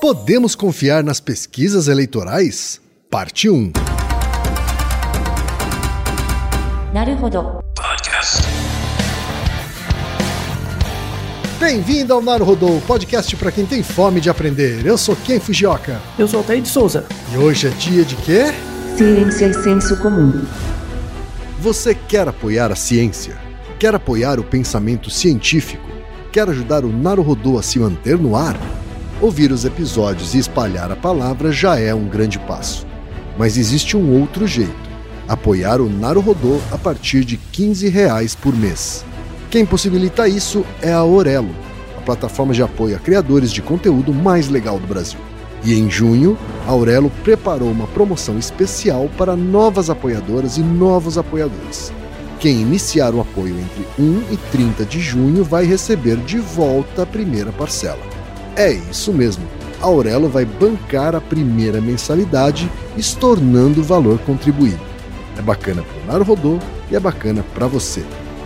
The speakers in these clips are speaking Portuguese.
Podemos confiar nas pesquisas eleitorais? Parte 1. Naruhodo. Bem-vindo ao Naruhodô, podcast para quem tem fome de aprender. Eu sou Ken Fujioka. Eu sou Altair de Souza. E hoje é dia de quê? Ciência e senso comum. Você quer apoiar a ciência? Quer apoiar o pensamento científico? Quer ajudar o Naruhodô a se manter no ar? Ouvir os episódios e espalhar a palavra já é um grande passo. Mas existe um outro jeito: apoiar o Naruhodô a partir de 15 reais por mês. Quem possibilita isso é a Orelo, a plataforma de apoio a criadores de conteúdo mais legal do Brasil. E em junho, a Aurelo preparou uma promoção especial para novas apoiadoras e novos apoiadores. Quem iniciar o apoio entre 1 e 30 de junho vai receber de volta a primeira parcela. É isso mesmo, Aurelo vai bancar a primeira mensalidade, estornando o valor contribuído. É bacana para o Naruhodô e é bacana para você.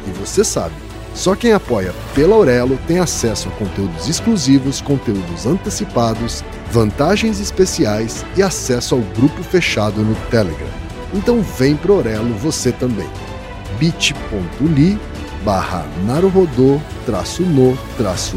E você sabe, só quem apoia pela Aurelo tem acesso a conteúdos exclusivos, conteúdos antecipados, vantagens especiais e acesso ao grupo fechado no Telegram. Então vem pro Aurelo você também. bit.ly barra naruhodô traço no traço.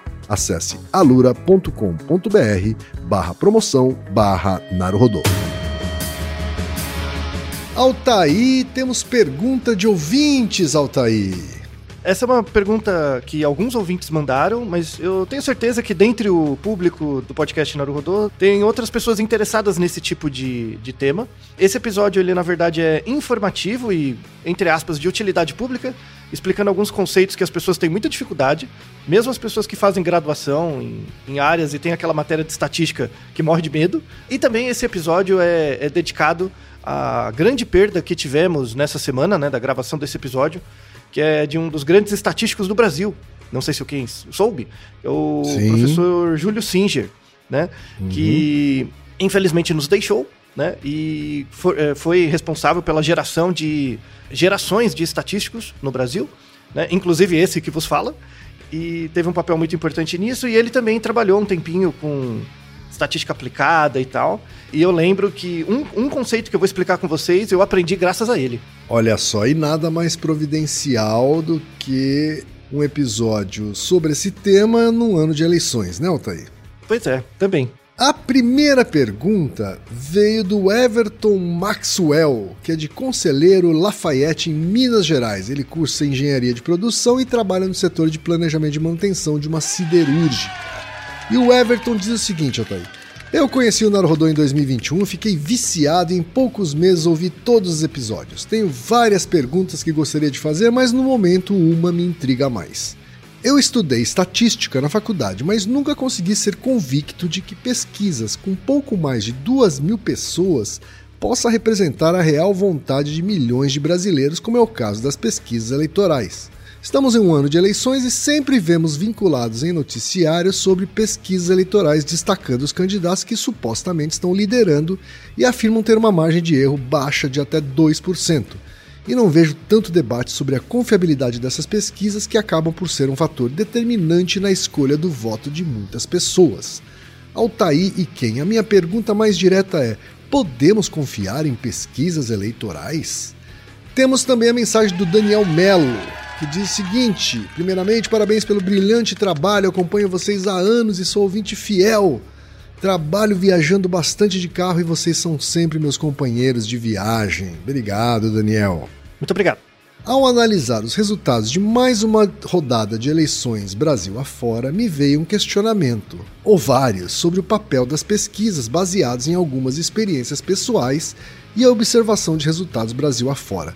acesse alura.com.br barra promoção barra Naruhodô. Altaí, temos pergunta de ouvintes, Altaí. Essa é uma pergunta que alguns ouvintes mandaram, mas eu tenho certeza que dentre o público do podcast Naruhodô tem outras pessoas interessadas nesse tipo de, de tema. Esse episódio, ele na verdade é informativo e, entre aspas, de utilidade pública, explicando alguns conceitos que as pessoas têm muita dificuldade, mesmo as pessoas que fazem graduação em, em áreas e tem aquela matéria de estatística que morre de medo. E também esse episódio é, é dedicado à grande perda que tivemos nessa semana, né, da gravação desse episódio, que é de um dos grandes estatísticos do Brasil. Não sei se o quem soube, é o Sim. professor Júlio Singer, né? Uhum. Que infelizmente nos deixou, né? E foi, eh, foi responsável pela geração de gerações de estatísticos no Brasil, né? Inclusive esse que vos fala. E teve um papel muito importante nisso. E ele também trabalhou um tempinho com estatística aplicada e tal. E eu lembro que um, um conceito que eu vou explicar com vocês eu aprendi graças a ele. Olha só, e nada mais providencial do que um episódio sobre esse tema num ano de eleições, né, Altair? Pois é, também. A primeira pergunta veio do Everton Maxwell, que é de Conselheiro Lafayette, em Minas Gerais. Ele cursa engenharia de produção e trabalha no setor de planejamento de manutenção de uma siderúrgica. E o Everton diz o seguinte, Altair. Eu conheci o Naruhodô em 2021, fiquei viciado e em poucos meses ouvi todos os episódios. Tenho várias perguntas que gostaria de fazer, mas no momento uma me intriga mais. Eu estudei estatística na faculdade, mas nunca consegui ser convicto de que pesquisas com pouco mais de duas mil pessoas possa representar a real vontade de milhões de brasileiros, como é o caso das pesquisas eleitorais. Estamos em um ano de eleições e sempre vemos vinculados em noticiários sobre pesquisas eleitorais destacando os candidatos que supostamente estão liderando e afirmam ter uma margem de erro baixa de até 2%. E não vejo tanto debate sobre a confiabilidade dessas pesquisas que acabam por ser um fator determinante na escolha do voto de muitas pessoas. Altaí e quem? A minha pergunta mais direta é: podemos confiar em pesquisas eleitorais? Temos também a mensagem do Daniel Mello, que diz o seguinte: primeiramente, parabéns pelo brilhante trabalho, acompanho vocês há anos e sou ouvinte fiel. Trabalho viajando bastante de carro e vocês são sempre meus companheiros de viagem. Obrigado, Daniel. Muito obrigado. Ao analisar os resultados de mais uma rodada de eleições Brasil afora, me veio um questionamento, ou vários, sobre o papel das pesquisas baseados em algumas experiências pessoais e a observação de resultados Brasil afora.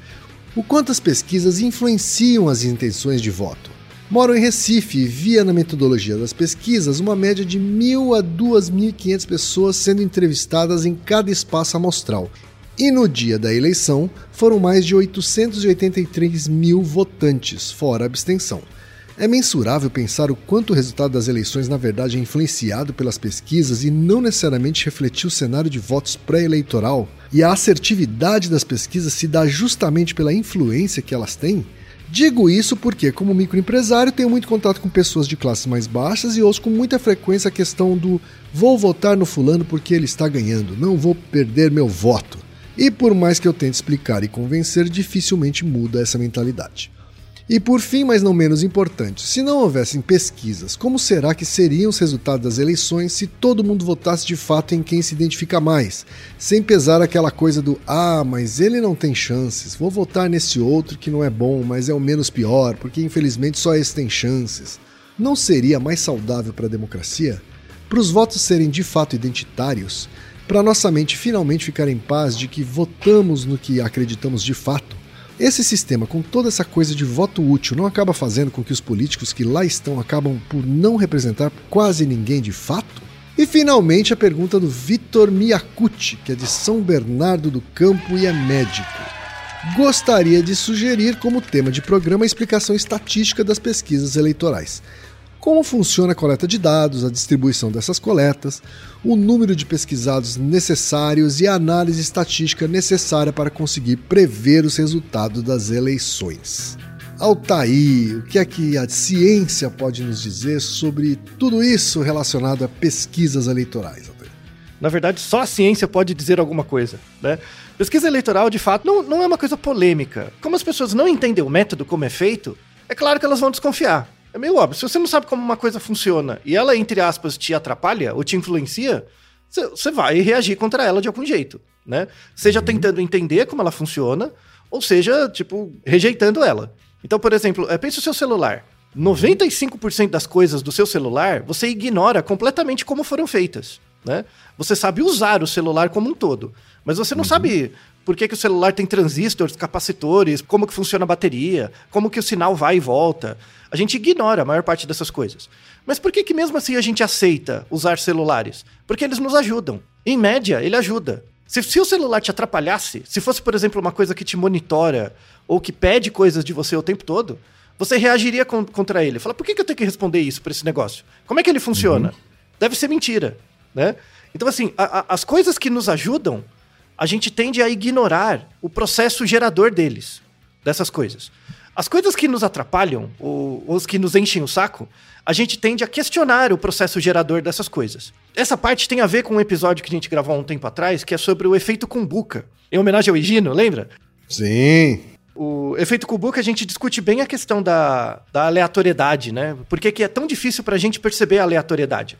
O quanto as pesquisas influenciam as intenções de voto. Moro em Recife e via na metodologia das pesquisas uma média de 1.000 a 2.500 pessoas sendo entrevistadas em cada espaço amostral, e no dia da eleição, foram mais de 883 mil votantes, fora abstenção. É mensurável pensar o quanto o resultado das eleições na verdade é influenciado pelas pesquisas e não necessariamente refletiu o cenário de votos pré-eleitoral? E a assertividade das pesquisas se dá justamente pela influência que elas têm? Digo isso porque, como microempresário, tenho muito contato com pessoas de classes mais baixas e ouço com muita frequência a questão do vou votar no fulano porque ele está ganhando, não vou perder meu voto. E por mais que eu tente explicar e convencer, dificilmente muda essa mentalidade. E por fim, mas não menos importante, se não houvessem pesquisas, como será que seriam os resultados das eleições se todo mundo votasse de fato em quem se identifica mais, sem pesar aquela coisa do ah, mas ele não tem chances, vou votar nesse outro que não é bom, mas é o menos pior, porque infelizmente só esse tem chances. Não seria mais saudável para a democracia? Para os votos serem de fato identitários, para nossa mente finalmente ficar em paz de que votamos no que acreditamos de fato. Esse sistema, com toda essa coisa de voto útil, não acaba fazendo com que os políticos que lá estão acabam por não representar quase ninguém de fato? E finalmente a pergunta do Vitor Miyakuchi, que é de São Bernardo do Campo e é médico. Gostaria de sugerir como tema de programa a explicação estatística das pesquisas eleitorais como funciona a coleta de dados, a distribuição dessas coletas, o número de pesquisados necessários e a análise estatística necessária para conseguir prever os resultados das eleições. Altair, o que é que a ciência pode nos dizer sobre tudo isso relacionado a pesquisas eleitorais? Na verdade, só a ciência pode dizer alguma coisa, né? Pesquisa eleitoral, de fato, não, não é uma coisa polêmica. Como as pessoas não entendem o método como é feito, é claro que elas vão desconfiar. É meio óbvio. Se você não sabe como uma coisa funciona e ela, entre aspas, te atrapalha ou te influencia, você vai reagir contra ela de algum jeito, né? Seja uhum. tentando entender como ela funciona, ou seja, tipo, rejeitando ela. Então, por exemplo, é, pense o seu celular. 95% das coisas do seu celular você ignora completamente como foram feitas. Né? Você sabe usar o celular como um todo, mas você não uhum. sabe por que, que o celular tem transistores, capacitores, como que funciona a bateria, como que o sinal vai e volta. A gente ignora a maior parte dessas coisas. Mas por que, que mesmo assim a gente aceita usar celulares? Porque eles nos ajudam. Em média, ele ajuda. Se, se, o celular te atrapalhasse, se fosse, por exemplo, uma coisa que te monitora ou que pede coisas de você o tempo todo, você reagiria com, contra ele. Fala, por que, que eu tenho que responder isso para esse negócio? Como é que ele funciona? Uhum. Deve ser mentira, né? Então, assim, a, a, as coisas que nos ajudam, a gente tende a ignorar o processo gerador deles, dessas coisas. As coisas que nos atrapalham, ou os que nos enchem o saco, a gente tende a questionar o processo gerador dessas coisas. Essa parte tem a ver com um episódio que a gente gravou há um tempo atrás, que é sobre o efeito Kumbuka, em homenagem ao Higino, lembra? Sim. O efeito Kumbuka a gente discute bem a questão da, da aleatoriedade, né? Por que, que é tão difícil para a gente perceber a aleatoriedade?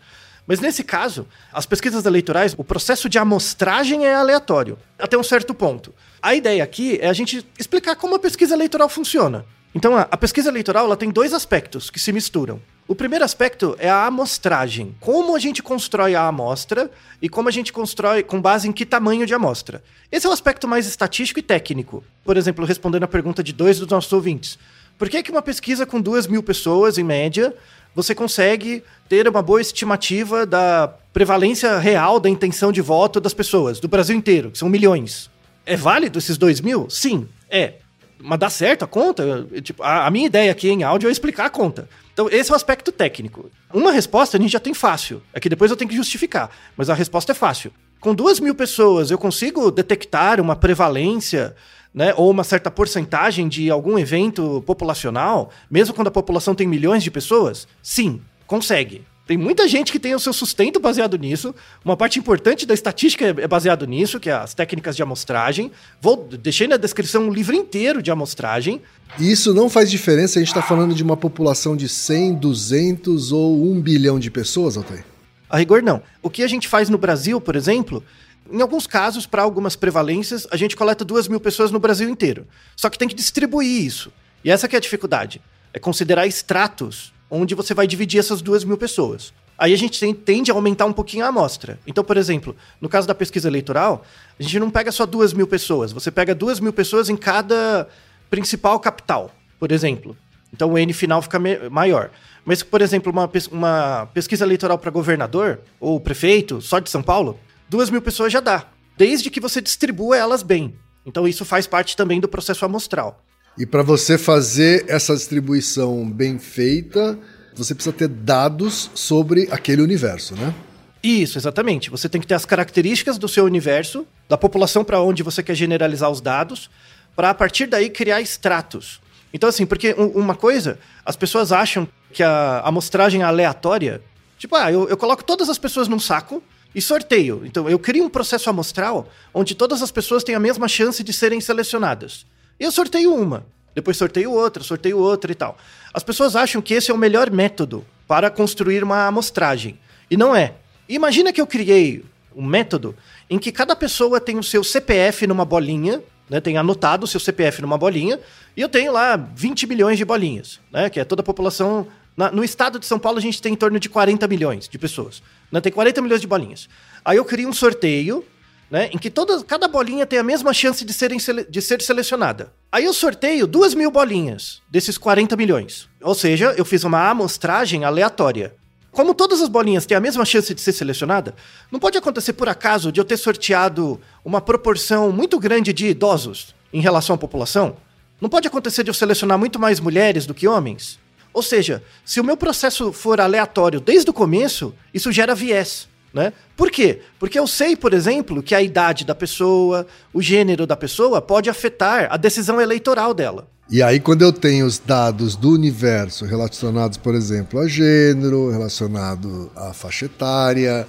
Mas nesse caso, as pesquisas eleitorais, o processo de amostragem é aleatório, até um certo ponto. A ideia aqui é a gente explicar como a pesquisa eleitoral funciona. Então, a, pesquisa eleitoral ela tem dois aspectos que se misturam. O primeiro aspecto é a amostragem. Como a gente constrói a amostra e como a gente constrói com base em que tamanho de amostra. Esse é o aspecto mais estatístico e técnico. Por exemplo, respondendo a pergunta de dois dos nossos ouvintes. Por que, que uma pesquisa com duas mil pessoas, em média, você consegue ter uma boa estimativa da prevalência real da intenção de voto das pessoas, do Brasil inteiro, que são milhões. É válido esses dois mil? Sim, é. Mas dá certo a conta? Tipo, a, a minha ideia aqui em áudio é explicar a conta. Então, esse é o aspecto técnico. Uma resposta a gente já tem fácil. É que depois eu tenho que justificar. Mas a resposta é fácil. Com duas mil pessoas, eu consigo detectar uma prevalência né, ou uma certa porcentagem de algum evento populacional, mesmo quando a população tem milhões de pessoas? Sim, consegue. Tem muita gente que tem o seu sustento baseado nisso. Uma parte importante da estatística é baseado nisso, que é as técnicas de amostragem. Vou deixei na descrição um livro inteiro de amostragem. Isso não faz diferença, a gente está falando de uma população de 100, 200 ou 1 bilhão de pessoas, Altair? A rigor, não. O que a gente faz no Brasil, por exemplo, em alguns casos, para algumas prevalências, a gente coleta duas mil pessoas no Brasil inteiro. Só que tem que distribuir isso. E essa que é a dificuldade. É considerar estratos onde você vai dividir essas duas mil pessoas. Aí a gente tende a aumentar um pouquinho a amostra. Então, por exemplo, no caso da pesquisa eleitoral, a gente não pega só duas mil pessoas, você pega duas mil pessoas em cada principal capital, por exemplo. Então o N final fica maior. Mas, por exemplo, uma, uma pesquisa eleitoral para governador ou prefeito, só de São Paulo, duas mil pessoas já dá, desde que você distribua elas bem. Então isso faz parte também do processo amostral. E para você fazer essa distribuição bem feita, você precisa ter dados sobre aquele universo, né? Isso, exatamente. Você tem que ter as características do seu universo, da população para onde você quer generalizar os dados, para a partir daí criar extratos. Então, assim, porque uma coisa, as pessoas acham que a amostragem é aleatória, tipo, ah, eu, eu coloco todas as pessoas num saco e sorteio. Então, eu crio um processo amostral onde todas as pessoas têm a mesma chance de serem selecionadas. Eu sorteio uma, depois sorteio outra, sorteio outra e tal. As pessoas acham que esse é o melhor método para construir uma amostragem. E não é. Imagina que eu criei um método em que cada pessoa tem o seu CPF numa bolinha, né, tem anotado o seu CPF numa bolinha, e eu tenho lá 20 milhões de bolinhas, né, que é toda a população na, no estado de São Paulo, a gente tem em torno de 40 milhões de pessoas. Né? Tem 40 milhões de bolinhas. Aí eu crio um sorteio, né? Em que toda, cada bolinha tem a mesma chance de, serem, de ser selecionada. Aí eu sorteio duas mil bolinhas desses 40 milhões. Ou seja, eu fiz uma amostragem aleatória. Como todas as bolinhas têm a mesma chance de ser selecionada, não pode acontecer por acaso de eu ter sorteado uma proporção muito grande de idosos em relação à população? Não pode acontecer de eu selecionar muito mais mulheres do que homens? Ou seja, se o meu processo for aleatório desde o começo, isso gera viés. Né? Por quê? Porque eu sei, por exemplo, que a idade da pessoa, o gênero da pessoa pode afetar a decisão eleitoral dela. E aí, quando eu tenho os dados do universo relacionados, por exemplo, a gênero, relacionado à faixa etária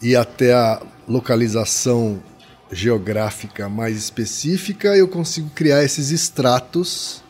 e até a localização geográfica mais específica, eu consigo criar esses estratos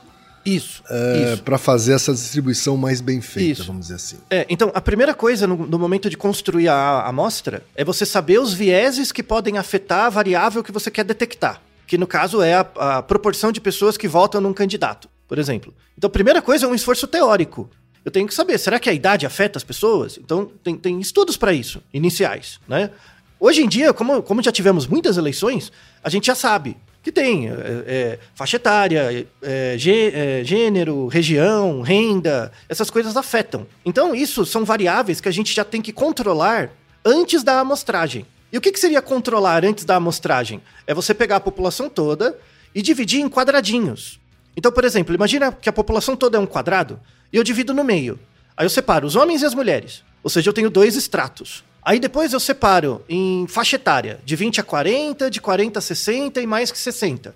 isso. É, para fazer essa distribuição mais bem feita, isso. vamos dizer assim. É, então, a primeira coisa no, no momento de construir a amostra é você saber os vieses que podem afetar a variável que você quer detectar. Que no caso é a, a proporção de pessoas que votam num candidato, por exemplo. Então, a primeira coisa é um esforço teórico. Eu tenho que saber, será que a idade afeta as pessoas? Então, tem, tem estudos para isso, iniciais, né? Hoje em dia, como, como já tivemos muitas eleições, a gente já sabe que tem é, é, faixa etária, é, gê, é, gênero, região, renda, essas coisas afetam. Então, isso são variáveis que a gente já tem que controlar antes da amostragem. E o que, que seria controlar antes da amostragem? É você pegar a população toda e dividir em quadradinhos. Então, por exemplo, imagina que a população toda é um quadrado e eu divido no meio. Aí eu separo os homens e as mulheres. Ou seja, eu tenho dois estratos. Aí depois eu separo em faixa etária, de 20 a 40, de 40 a 60 e mais que 60.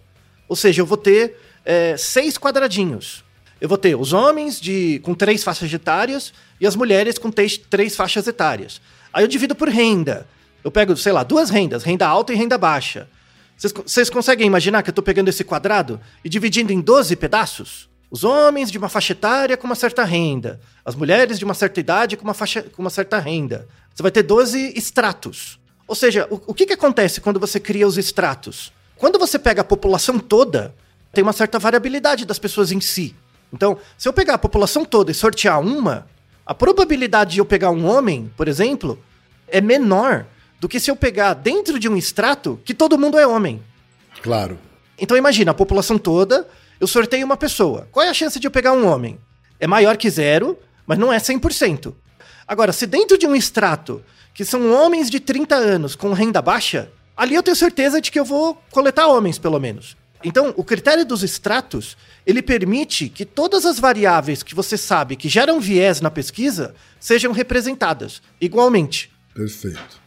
Ou seja, eu vou ter é, seis quadradinhos. Eu vou ter os homens de, com três faixas etárias e as mulheres com três, três faixas etárias. Aí eu divido por renda. Eu pego, sei lá, duas rendas, renda alta e renda baixa. Vocês conseguem imaginar que eu estou pegando esse quadrado e dividindo em 12 pedaços? Os homens de uma faixa etária com uma certa renda, as mulheres de uma certa idade com uma, faixa, com uma certa renda, você vai ter 12 estratos. Ou seja, o, o que, que acontece quando você cria os estratos? Quando você pega a população toda, tem uma certa variabilidade das pessoas em si. Então, se eu pegar a população toda e sortear uma, a probabilidade de eu pegar um homem, por exemplo, é menor do que se eu pegar dentro de um extrato que todo mundo é homem. Claro. Então imagina, a população toda, eu sorteio uma pessoa. Qual é a chance de eu pegar um homem? É maior que zero, mas não é 100%. Agora, se dentro de um extrato que são homens de 30 anos com renda baixa, ali eu tenho certeza de que eu vou coletar homens, pelo menos. Então, o critério dos extratos, ele permite que todas as variáveis que você sabe que geram viés na pesquisa sejam representadas igualmente. Perfeito.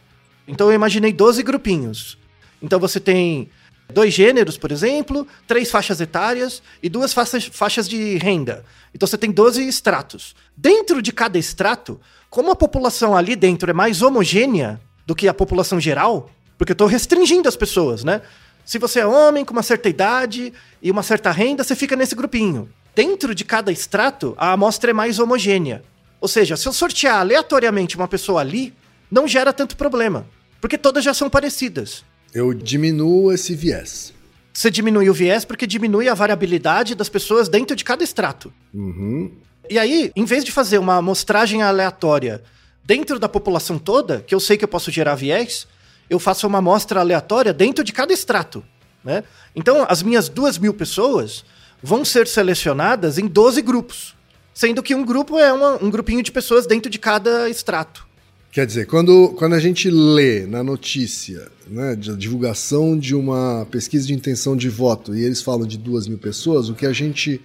Então eu imaginei 12 grupinhos. Então você tem dois gêneros, por exemplo, três faixas etárias e duas faixas, faixas de renda. Então você tem 12 estratos. Dentro de cada extrato, como a população ali dentro é mais homogênea do que a população geral, porque eu estou restringindo as pessoas, né? Se você é homem com uma certa idade e uma certa renda, você fica nesse grupinho. Dentro de cada extrato, a amostra é mais homogênea. Ou seja, se eu sortear aleatoriamente uma pessoa ali, não gera tanto problema, porque todas já são parecidas. Eu diminuo esse viés. Você diminui o viés porque diminui a variabilidade das pessoas dentro de cada extrato. Uhum. E aí, em vez de fazer uma amostragem aleatória dentro da população toda, que eu sei que eu posso gerar viés, eu faço uma amostra aleatória dentro de cada extrato. Né? Então, as minhas duas mil pessoas vão ser selecionadas em 12 grupos, sendo que um grupo é uma, um grupinho de pessoas dentro de cada extrato. Quer dizer, quando, quando a gente lê na notícia né, de divulgação de uma pesquisa de intenção de voto e eles falam de duas mil pessoas, o que a gente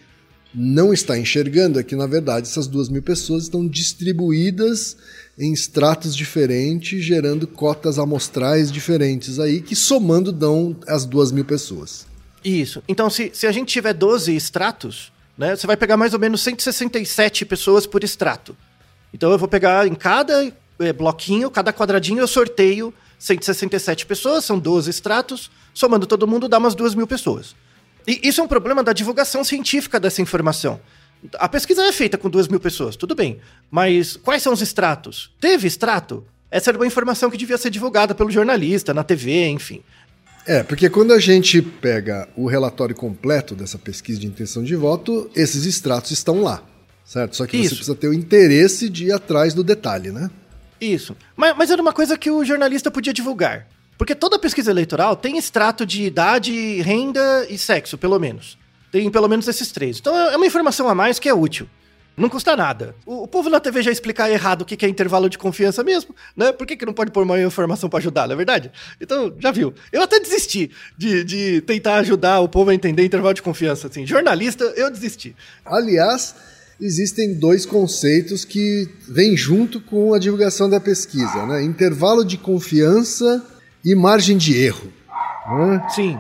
não está enxergando é que, na verdade, essas duas mil pessoas estão distribuídas em estratos diferentes, gerando cotas amostrais diferentes aí, que somando dão as duas mil pessoas. Isso. Então, se, se a gente tiver 12 extratos, né, você vai pegar mais ou menos 167 pessoas por extrato. Então, eu vou pegar em cada é, bloquinho, cada quadradinho, eu sorteio 167 pessoas, são 12 extratos, somando todo mundo dá umas duas mil pessoas. E isso é um problema da divulgação científica dessa informação. A pesquisa é feita com duas mil pessoas, tudo bem. Mas quais são os extratos? Teve extrato? Essa era uma informação que devia ser divulgada pelo jornalista, na TV, enfim. É, porque quando a gente pega o relatório completo dessa pesquisa de intenção de voto, esses extratos estão lá, certo? Só que Isso. você precisa ter o interesse de ir atrás do detalhe, né? Isso. Mas, mas era uma coisa que o jornalista podia divulgar. Porque toda pesquisa eleitoral tem extrato de idade, renda e sexo, pelo menos. Tem pelo menos esses três. Então é uma informação a mais que é útil. Não custa nada. O, o povo na TV já explicar errado o que, que é intervalo de confiança mesmo, né? Por que, que não pode pôr uma informação para ajudar, não é verdade? Então, já viu. Eu até desisti de, de tentar ajudar o povo a entender intervalo de confiança. Assim, jornalista, eu desisti. Aliás, existem dois conceitos que vêm junto com a divulgação da pesquisa, né? Intervalo de confiança e margem de erro. Né? Sim.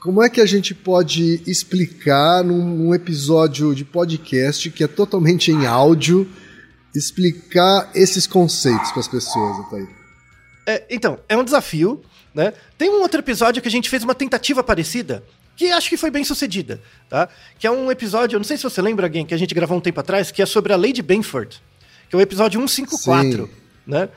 Como é que a gente pode explicar num, num episódio de podcast que é totalmente em áudio, explicar esses conceitos para as pessoas, Ataí? É, então, é um desafio, né? Tem um outro episódio que a gente fez uma tentativa parecida, que acho que foi bem sucedida, tá? Que é um episódio, eu não sei se você lembra alguém, que a gente gravou um tempo atrás, que é sobre a Lady Benford, que é o episódio 154, Sim. né?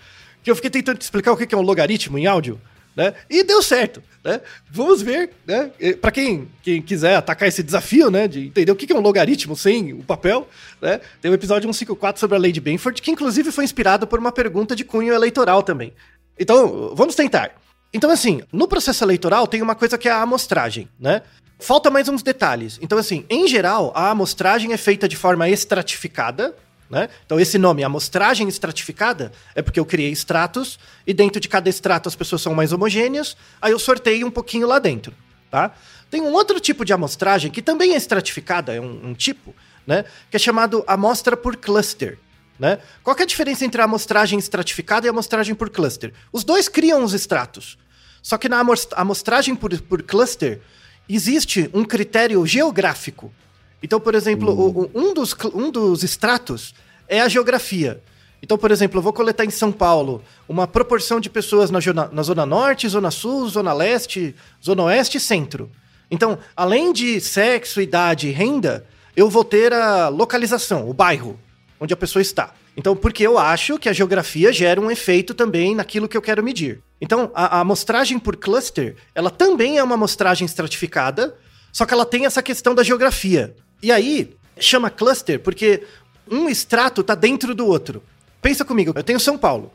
Que eu fiquei tentando te explicar o que é um logaritmo em áudio, né? E deu certo, né? Vamos ver, né? Para quem, quem quiser atacar esse desafio, né? De entender o que é um logaritmo sem o papel, né? Tem o episódio 154 sobre a Lady Benford, que inclusive foi inspirado por uma pergunta de cunho eleitoral também. Então, vamos tentar. Então, assim, no processo eleitoral tem uma coisa que é a amostragem, né? Falta mais uns detalhes. Então, assim, em geral, a amostragem é feita de forma estratificada, né? Então, esse nome, amostragem estratificada, é porque eu criei estratos e dentro de cada extrato as pessoas são mais homogêneas, aí eu sorteio um pouquinho lá dentro, tá? Tem um outro tipo de amostragem que também é estratificada, é um, um tipo, né? Que é chamado amostra por cluster. Né? Qual é a diferença entre a amostragem estratificada e a amostragem por cluster? Os dois criam os estratos. Só que na amos- amostragem por, por cluster existe um critério geográfico. Então, por exemplo, o- um, dos, um dos estratos é a geografia. Então, por exemplo, eu vou coletar em São Paulo uma proporção de pessoas na, zona- na Zona Norte, Zona Sul, Zona Leste, Zona Oeste e Centro. Então, além de sexo, idade e renda, eu vou ter a localização, o bairro onde a pessoa está. Então, porque eu acho que a geografia gera um efeito também naquilo que eu quero medir. Então, a, a amostragem por cluster, ela também é uma amostragem estratificada, só que ela tem essa questão da geografia. E aí, chama cluster porque um extrato está dentro do outro. Pensa comigo, eu tenho São Paulo.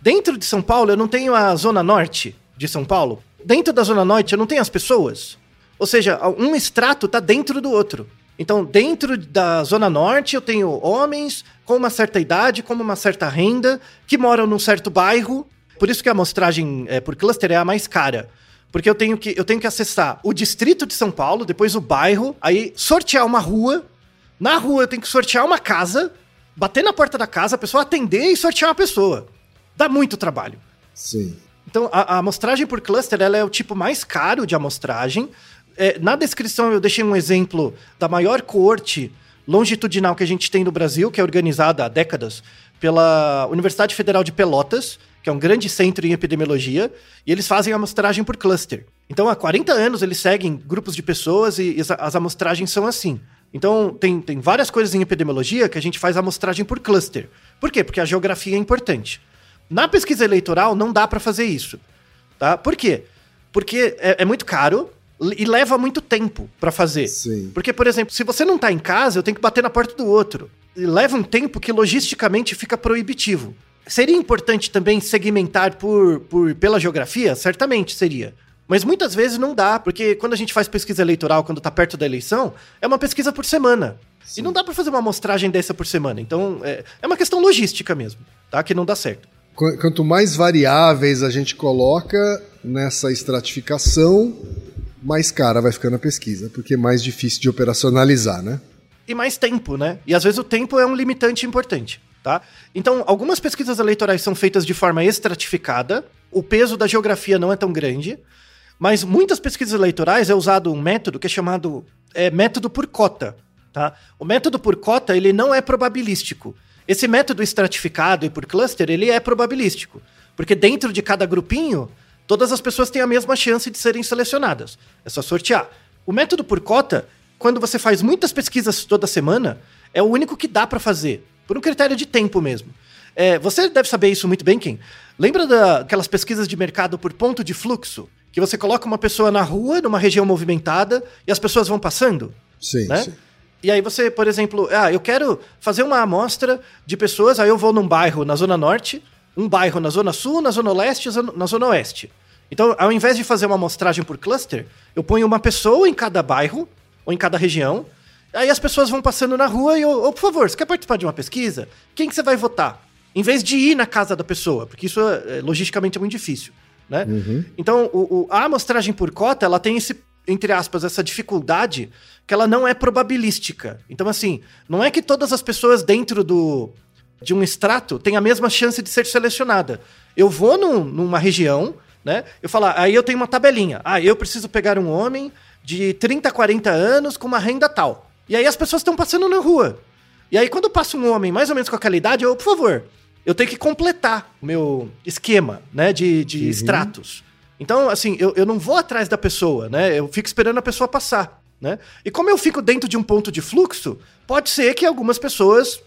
Dentro de São Paulo, eu não tenho a zona norte de São Paulo. Dentro da zona norte, eu não tenho as pessoas. Ou seja, um extrato está dentro do outro. Então, dentro da Zona Norte, eu tenho homens com uma certa idade, com uma certa renda, que moram num certo bairro. Por isso que a amostragem é, por cluster é a mais cara. Porque eu tenho, que, eu tenho que acessar o distrito de São Paulo, depois o bairro, aí sortear uma rua. Na rua eu tenho que sortear uma casa, bater na porta da casa, a pessoa atender e sortear uma pessoa. Dá muito trabalho. Sim. Então, a, a amostragem por cluster ela é o tipo mais caro de amostragem. É, na descrição eu deixei um exemplo da maior coorte longitudinal que a gente tem no Brasil, que é organizada há décadas pela Universidade Federal de Pelotas, que é um grande centro em epidemiologia, e eles fazem a amostragem por cluster. Então, há 40 anos eles seguem grupos de pessoas e, as, as amostragens são assim. Então, tem, tem várias coisas em epidemiologia que a gente faz amostragem por cluster. Por quê? Porque a geografia é importante. Na pesquisa eleitoral não dá para fazer isso, tá? Por quê? Porque é, é muito caro e leva muito tempo para fazer. Sim. Porque, por exemplo, se você não tá em casa, eu tenho que bater na porta do outro. E leva um tempo que logisticamente fica proibitivo. Seria importante também segmentar por, por pela geografia? Certamente seria. Mas muitas vezes não dá, porque quando a gente faz pesquisa eleitoral, quando tá perto da eleição, é uma pesquisa por semana. E não dá para fazer uma amostragem dessa por semana. Então, é, é uma questão logística mesmo, tá? Que não dá certo. Qu- Quanto mais variáveis a gente coloca nessa estratificação, mais cara vai ficando a pesquisa, porque é mais difícil de operacionalizar, né? e mais tempo, né? E às vezes o tempo é um limitante importante, tá? Então, algumas pesquisas eleitorais são feitas de forma estratificada, o peso da geografia não é tão grande, mas muitas pesquisas eleitorais é usado um método que é chamado é, método por cota, tá? O método por cota, ele não é probabilístico. Esse método estratificado e por cluster, ele é probabilístico, porque dentro de cada grupinho, todas as pessoas têm a mesma chance de serem selecionadas. É só sortear. O método por cota, quando você faz muitas pesquisas toda semana, é o único que dá para fazer, por um critério de tempo mesmo. É, você deve saber isso muito bem, Kim. Lembra daquelas pesquisas de mercado por ponto de fluxo? Que você coloca uma pessoa na rua, numa região movimentada, e as pessoas vão passando? Sim, Né? sim. E aí você, por exemplo, ah, eu quero fazer uma amostra de pessoas, aí eu vou num bairro na Zona Norte, um bairro na Zona Sul, na Zona Leste e na Zona Oeste. Então, ao invés de fazer uma amostragem por cluster, eu ponho uma pessoa em cada bairro, ou em cada região, aí as pessoas vão passando na rua e, ô, ô, por favor, você quer participar de uma pesquisa? Quem que você vai votar? Em vez de ir na casa da pessoa, porque isso é, logisticamente é muito difícil, né? Então, o- o- a amostragem por cota, ela tem esse, entre aspas, essa dificuldade que ela não é probabilística. Então, assim, não é que todas as pessoas dentro do de um extrato têm a mesma chance de ser selecionada. Eu vou num- numa região, né? Eu falo, aí eu tenho uma tabelinha. Ah, eu preciso pegar um homem de 30, 40 anos com uma renda tal. E aí as pessoas estão passando na rua. E aí, quando passa um homem mais ou menos com aquela idade, eu, por favor, eu tenho que completar o meu esquema, né, de, de extratos. Então, assim, eu, eu não vou atrás da pessoa, né? Eu fico esperando a pessoa passar, né? E como eu fico dentro de um ponto de fluxo, pode ser que algumas pessoas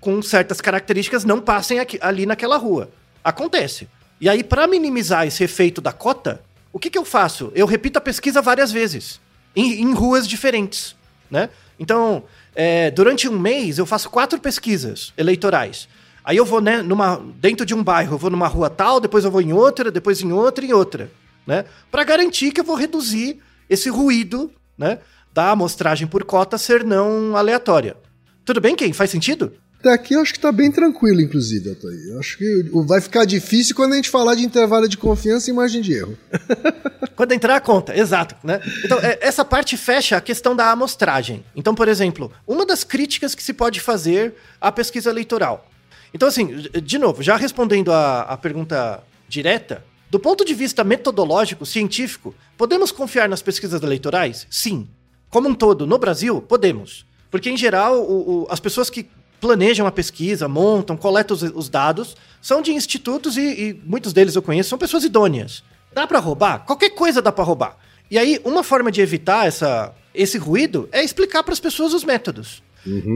com certas características não passem aqui- ali naquela rua. Acontece. E aí, para minimizar esse efeito da cota, o que, que eu faço? Eu repito a pesquisa várias vezes, em, em ruas diferentes, né? Então, é, durante um mês, eu faço quatro pesquisas eleitorais. Aí eu vou, né, numa, dentro de um bairro, eu vou numa rua tal, depois eu vou em outra, depois em outra e outra, né? Para garantir que eu vou reduzir esse ruído, né, da amostragem por cota ser não aleatória. Tudo bem, Ken? Faz sentido? Até aqui eu acho que tá bem tranquilo, inclusive, Altair. Eu acho que vai ficar difícil quando a gente falar de intervalo de confiança e margem de erro. Quando entrar a conta, exato, né? Então, é, essa parte fecha a questão da amostragem. Então, por exemplo, uma das críticas que se pode fazer à pesquisa eleitoral. Então, assim, de novo, já respondendo a, a pergunta direta, do ponto de vista metodológico, científico, podemos confiar nas pesquisas eleitorais? Sim. Como um todo, no Brasil, podemos. Porque, em geral, o- o- as pessoas que planejam a pesquisa, montam, coletam os, os dados, são de institutos e, e muitos deles eu conheço, são pessoas idôneas. Dá pra roubar? Qualquer coisa dá pra roubar. E aí, uma forma de evitar essa, esse ruído é explicar para as pessoas os métodos.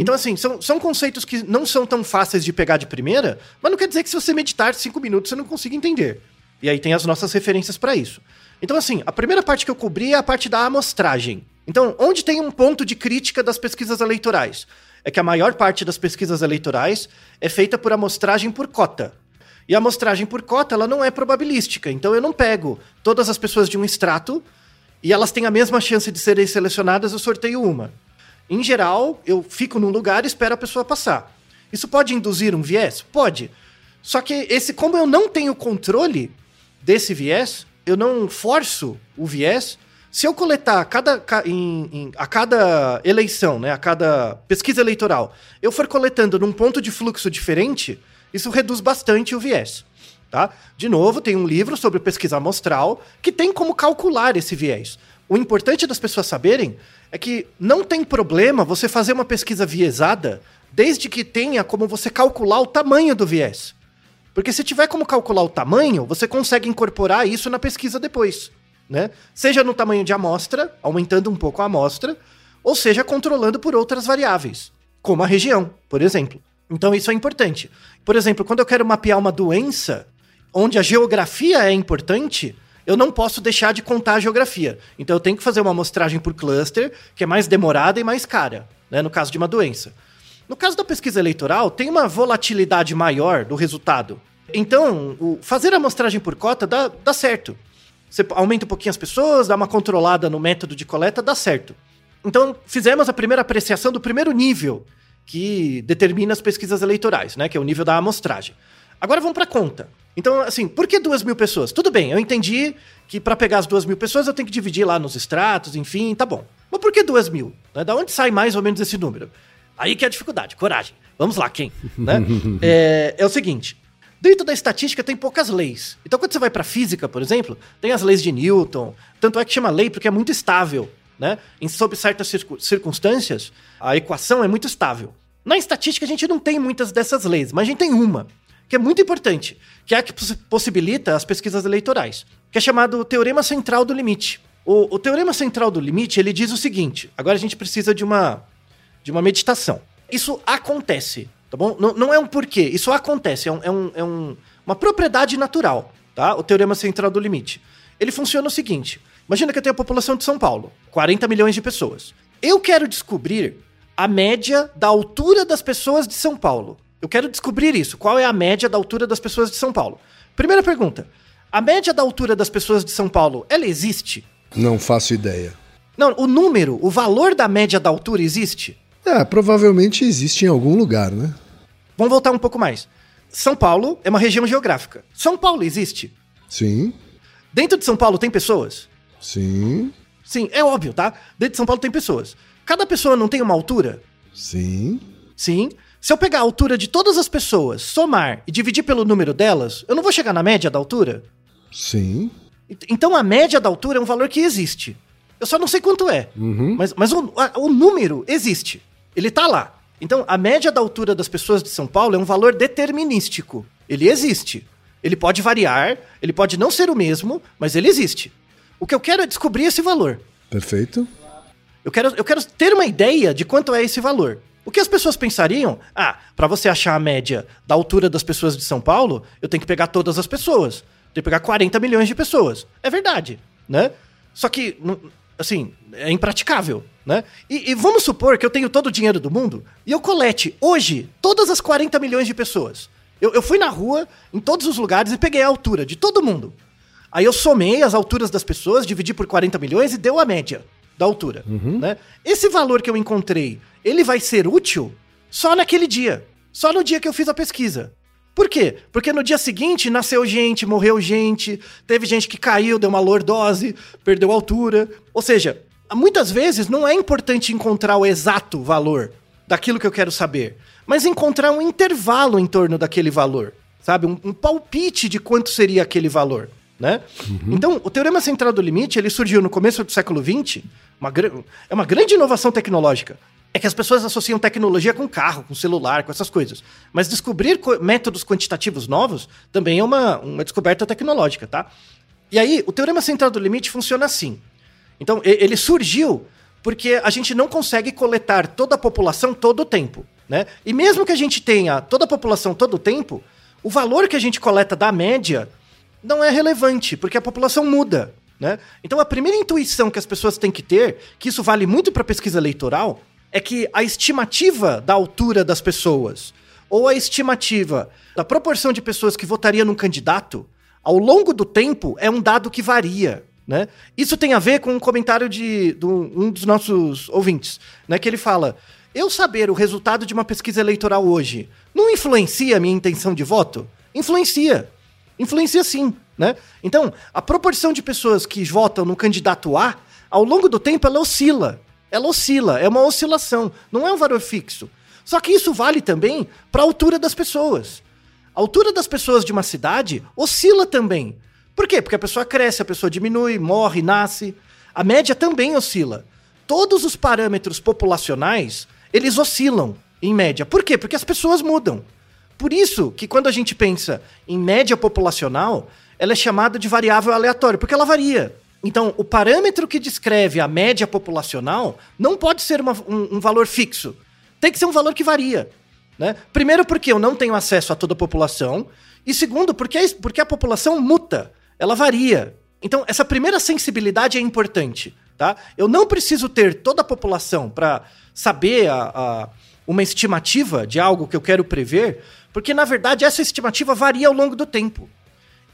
Então, assim, são, são conceitos que não são tão fáceis de pegar de primeira, mas não quer dizer que se você meditar cinco minutos você não consiga entender. E aí tem as nossas referências para isso. Então, assim, a primeira parte que eu cobri é a parte da amostragem. Então, onde tem um ponto de crítica das pesquisas eleitorais? É que a maior parte das pesquisas eleitorais é feita por amostragem por cota. E a amostragem por cota, ela não é probabilística. Então, eu não pego todas as pessoas de um extrato e elas têm a mesma chance de serem selecionadas, eu sorteio uma. Em geral, eu fico num lugar e espero a pessoa passar. Isso pode induzir um viés? Pode. Só que esse, como eu não tenho controle desse viés, eu não forço o viés. Se eu coletar a cada, ca- em- em- a cada eleição, né, a cada pesquisa eleitoral, eu for coletando num ponto de fluxo diferente, isso reduz bastante o viés. Tá? De novo, tem um livro sobre pesquisa amostral que tem como calcular esse viés. O importante das pessoas saberem é que não tem problema você fazer uma pesquisa viesada desde que tenha como você calcular o tamanho do viés. Porque se tiver como calcular o tamanho, você consegue incorporar isso na pesquisa depois, né? Seja no tamanho de amostra, aumentando um pouco a amostra, ou seja controlando por outras variáveis, como a região, por exemplo, Então isso é importante. Por exemplo, quando eu quero mapear uma doença, onde a geografia é importante, eu não posso deixar de contar a geografia. Então eu tenho que fazer uma amostragem por cluster, que é mais demorada e mais cara, né, no caso de uma doença. No caso da pesquisa eleitoral, tem uma volatilidade maior do resultado. Então, fazer a amostragem por cota dá, dá certo. Você aumenta um pouquinho as pessoas, dá uma controlada no método de coleta, dá certo. Então, fizemos a primeira apreciação do primeiro nível que determina as pesquisas eleitorais, né? Que é o nível da amostragem. Agora vamos para conta. Então, assim, por que duas mil pessoas? Tudo bem, eu entendi que para pegar as duas mil pessoas eu tenho que dividir lá nos extratos, enfim, tá bom. Mas por que duas mil? Né? Da onde sai mais ou menos esse número? Aí que é a dificuldade, coragem. Vamos lá, quem? né? é, é o seguinte: dentro da estatística tem poucas leis. Então, quando você vai para física, por exemplo, tem as leis de Newton. Tanto é que chama lei porque é muito estável. Né? Em, sob certas circunstâncias, a equação é muito estável. Na estatística, a gente não tem muitas dessas leis, mas a gente tem uma, que é muito importante, que é a que possibilita as pesquisas eleitorais, que é chamado Teorema Central do Limite. O, o Teorema Central do Limite, ele diz o seguinte, agora a gente precisa de uma, de uma meditação. Isso acontece, tá bom? Não, não é um porquê, isso acontece, é, um, é, um, é um, uma propriedade natural, tá? O Teorema Central do Limite. Ele funciona o seguinte, imagina que eu tenho a população de São Paulo, 40 milhões de pessoas. Eu quero descobrir a média da altura das pessoas de São Paulo. Eu quero descobrir isso. Qual é a média da altura das pessoas de São Paulo? Primeira pergunta. A média da altura das pessoas de São Paulo, ela existe? Não faço ideia. Não, o número, o valor da média da altura existe? É, provavelmente existe em algum lugar, né? Vamos voltar um pouco mais. São Paulo é uma região geográfica. São Paulo existe? Sim. Dentro de São Paulo tem pessoas? Sim. Sim, é óbvio, tá? Dentro de São Paulo tem pessoas. Cada pessoa não tem uma altura? Sim. Sim. Se eu pegar a altura de todas as pessoas, somar e dividir pelo número delas, eu não vou chegar na média da altura? Sim. Então a média da altura é um valor que existe. Eu só não sei quanto é. Uhum. Mas, mas o, a, o número existe. Ele tá lá. Então a média da altura das pessoas de São Paulo é um valor determinístico. Ele existe. Ele pode variar, ele pode não ser o mesmo, mas ele existe. O que eu quero é descobrir esse valor. Perfeito. Eu quero, eu quero ter uma ideia de quanto é esse valor. O que as pessoas pensariam? Ah, para você achar a média da altura das pessoas de São Paulo, eu tenho que pegar todas as pessoas. Tenho que pegar 40 milhões de pessoas. É verdade, né? Só que, assim, é impraticável, né? E, e, vamos supor que eu tenho todo o dinheiro do mundo e eu colete hoje todas as 40 milhões de pessoas. Eu, eu fui na rua, em todos os lugares, e peguei a altura de todo mundo. Aí eu somei as alturas das pessoas, dividi por 40 milhões e deu a média da altura. Uhum. Né? Esse valor que eu encontrei, ele vai ser útil só naquele dia. Só no dia que eu fiz a pesquisa. Por quê? Porque no dia seguinte nasceu gente, morreu gente, teve gente que caiu, deu uma lordose, perdeu altura. Ou seja, muitas vezes não é importante encontrar o exato valor daquilo que eu quero saber, mas encontrar um intervalo em torno daquele valor, sabe? Um, um palpite de quanto seria aquele valor né? Uhum. Então, o teorema central do limite, ele surgiu no começo do século XX, uma, é uma grande inovação tecnológica. É que as pessoas associam tecnologia com carro, com celular, com essas coisas. Mas descobrir co métodos quantitativos novos também é uma, uma descoberta tecnológica, tá? E aí, o teorema central do limite funciona assim. Então, ele surgiu porque a gente não consegue coletar toda a população todo o tempo, né? E mesmo que a gente tenha toda a população todo o tempo, o valor que a gente coleta da média não é relevante, porque a população muda. Né? Então a primeira intuição que as pessoas têm que ter, que isso vale muito para pesquisa eleitoral, é que a estimativa da altura das pessoas, ou a estimativa da proporção de pessoas que votariam num candidato, ao longo do tempo é um dado que varia. Né? Isso tem a ver com um comentário de, de um dos nossos ouvintes, né? que ele fala: Eu saber o resultado de uma pesquisa eleitoral hoje não influencia a minha intenção de voto? Influencia. Influencia sim, né? Então, a proporção de pessoas que votam no candidato A, ao longo do tempo, ela oscila. Ela oscila, é uma oscilação, não é um valor fixo. Só que isso vale também para a altura das pessoas. A altura das pessoas de uma cidade oscila também. Por quê? Porque a pessoa cresce, a pessoa diminui, morre, nasce. A média também oscila. Todos os parâmetros populacionais, eles oscilam, em média. Por quê? Porque as pessoas mudam. Por isso que quando a gente pensa em média populacional, ela é chamada de variável aleatória, porque ela varia. Então, o parâmetro que descreve a média populacional não pode ser uma, um, um, valor fixo. Tem que ser um valor que varia. Né? Primeiro, porque eu não tenho acesso a toda a população. E segundo, porque, a- porque a população muta, ela varia. Então, essa primeira sensibilidade é importante. Tá? Eu não preciso ter toda a população para saber a- a- uma estimativa de algo que eu quero prever, porque na verdade essa estimativa varia ao longo do tempo.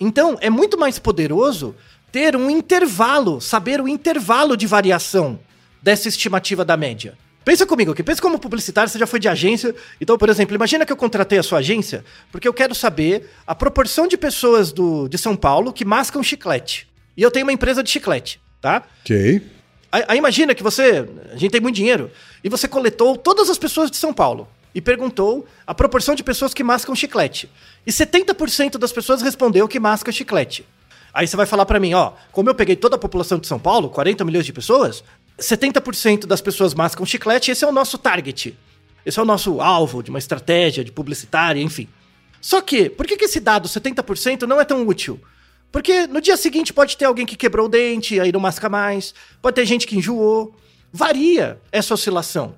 Então, é muito mais poderoso ter um intervalo, saber o intervalo de variação dessa estimativa da média. Pensa comigo aqui, pensa como publicitário, você já foi de agência. Então, por exemplo, imagina que eu contratei a sua agência porque eu quero saber a proporção de pessoas do, de São Paulo que mascam chiclete. E eu tenho uma empresa de chiclete, tá? Ok. Aí, aí imagina que você, a gente tem muito dinheiro, e você coletou todas as pessoas de São Paulo e perguntou a proporção de pessoas que mascam chiclete. E 70% das pessoas respondeu que masca chiclete. Aí você vai falar pra mim, ó, como eu peguei toda a população de São Paulo, 40 milhões de pessoas, 70% das pessoas mascam chiclete, esse é o nosso target. Esse é o nosso alvo de uma estratégia de publicitária, enfim. Só que, por que, que esse dado 70% não é tão útil? Porque no dia seguinte pode ter alguém que quebrou o dente, aí não masca mais, pode ter gente que enjoou. Varia essa oscilação.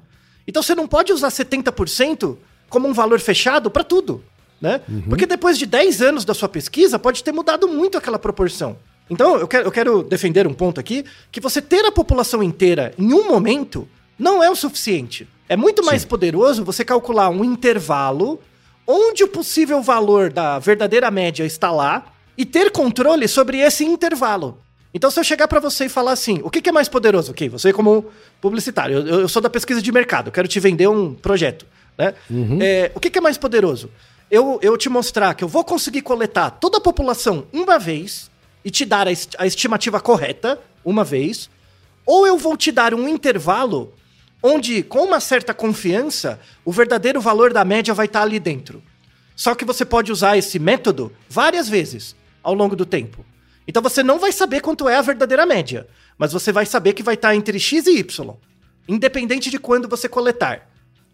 Então você não pode usar 70% como um valor fechado para tudo, né? Porque depois de 10 anos da sua pesquisa pode ter mudado muito aquela proporção. Então eu quero, eu quero defender um ponto aqui, que você ter a população inteira em um momento não é o suficiente. É muito mais poderoso você calcular um intervalo onde o possível valor da verdadeira média está lá e ter controle sobre esse intervalo. Então, se eu chegar para você e falar assim, o que, que é mais poderoso? Ok, você como publicitário, eu, eu sou da pesquisa de mercado, eu quero te vender um projeto, né? É, o que, que é mais poderoso? Eu, eu te mostrar que eu vou conseguir coletar toda a população uma vez e te dar a, est- a estimativa correta uma vez, ou eu vou te dar um intervalo onde, com uma certa confiança, o verdadeiro valor da média vai estar ali dentro. Só que você pode usar esse método várias vezes ao longo do tempo. Então você não vai saber quanto é a verdadeira média, mas você vai saber que vai estar entre x e y, independente de quando você coletar.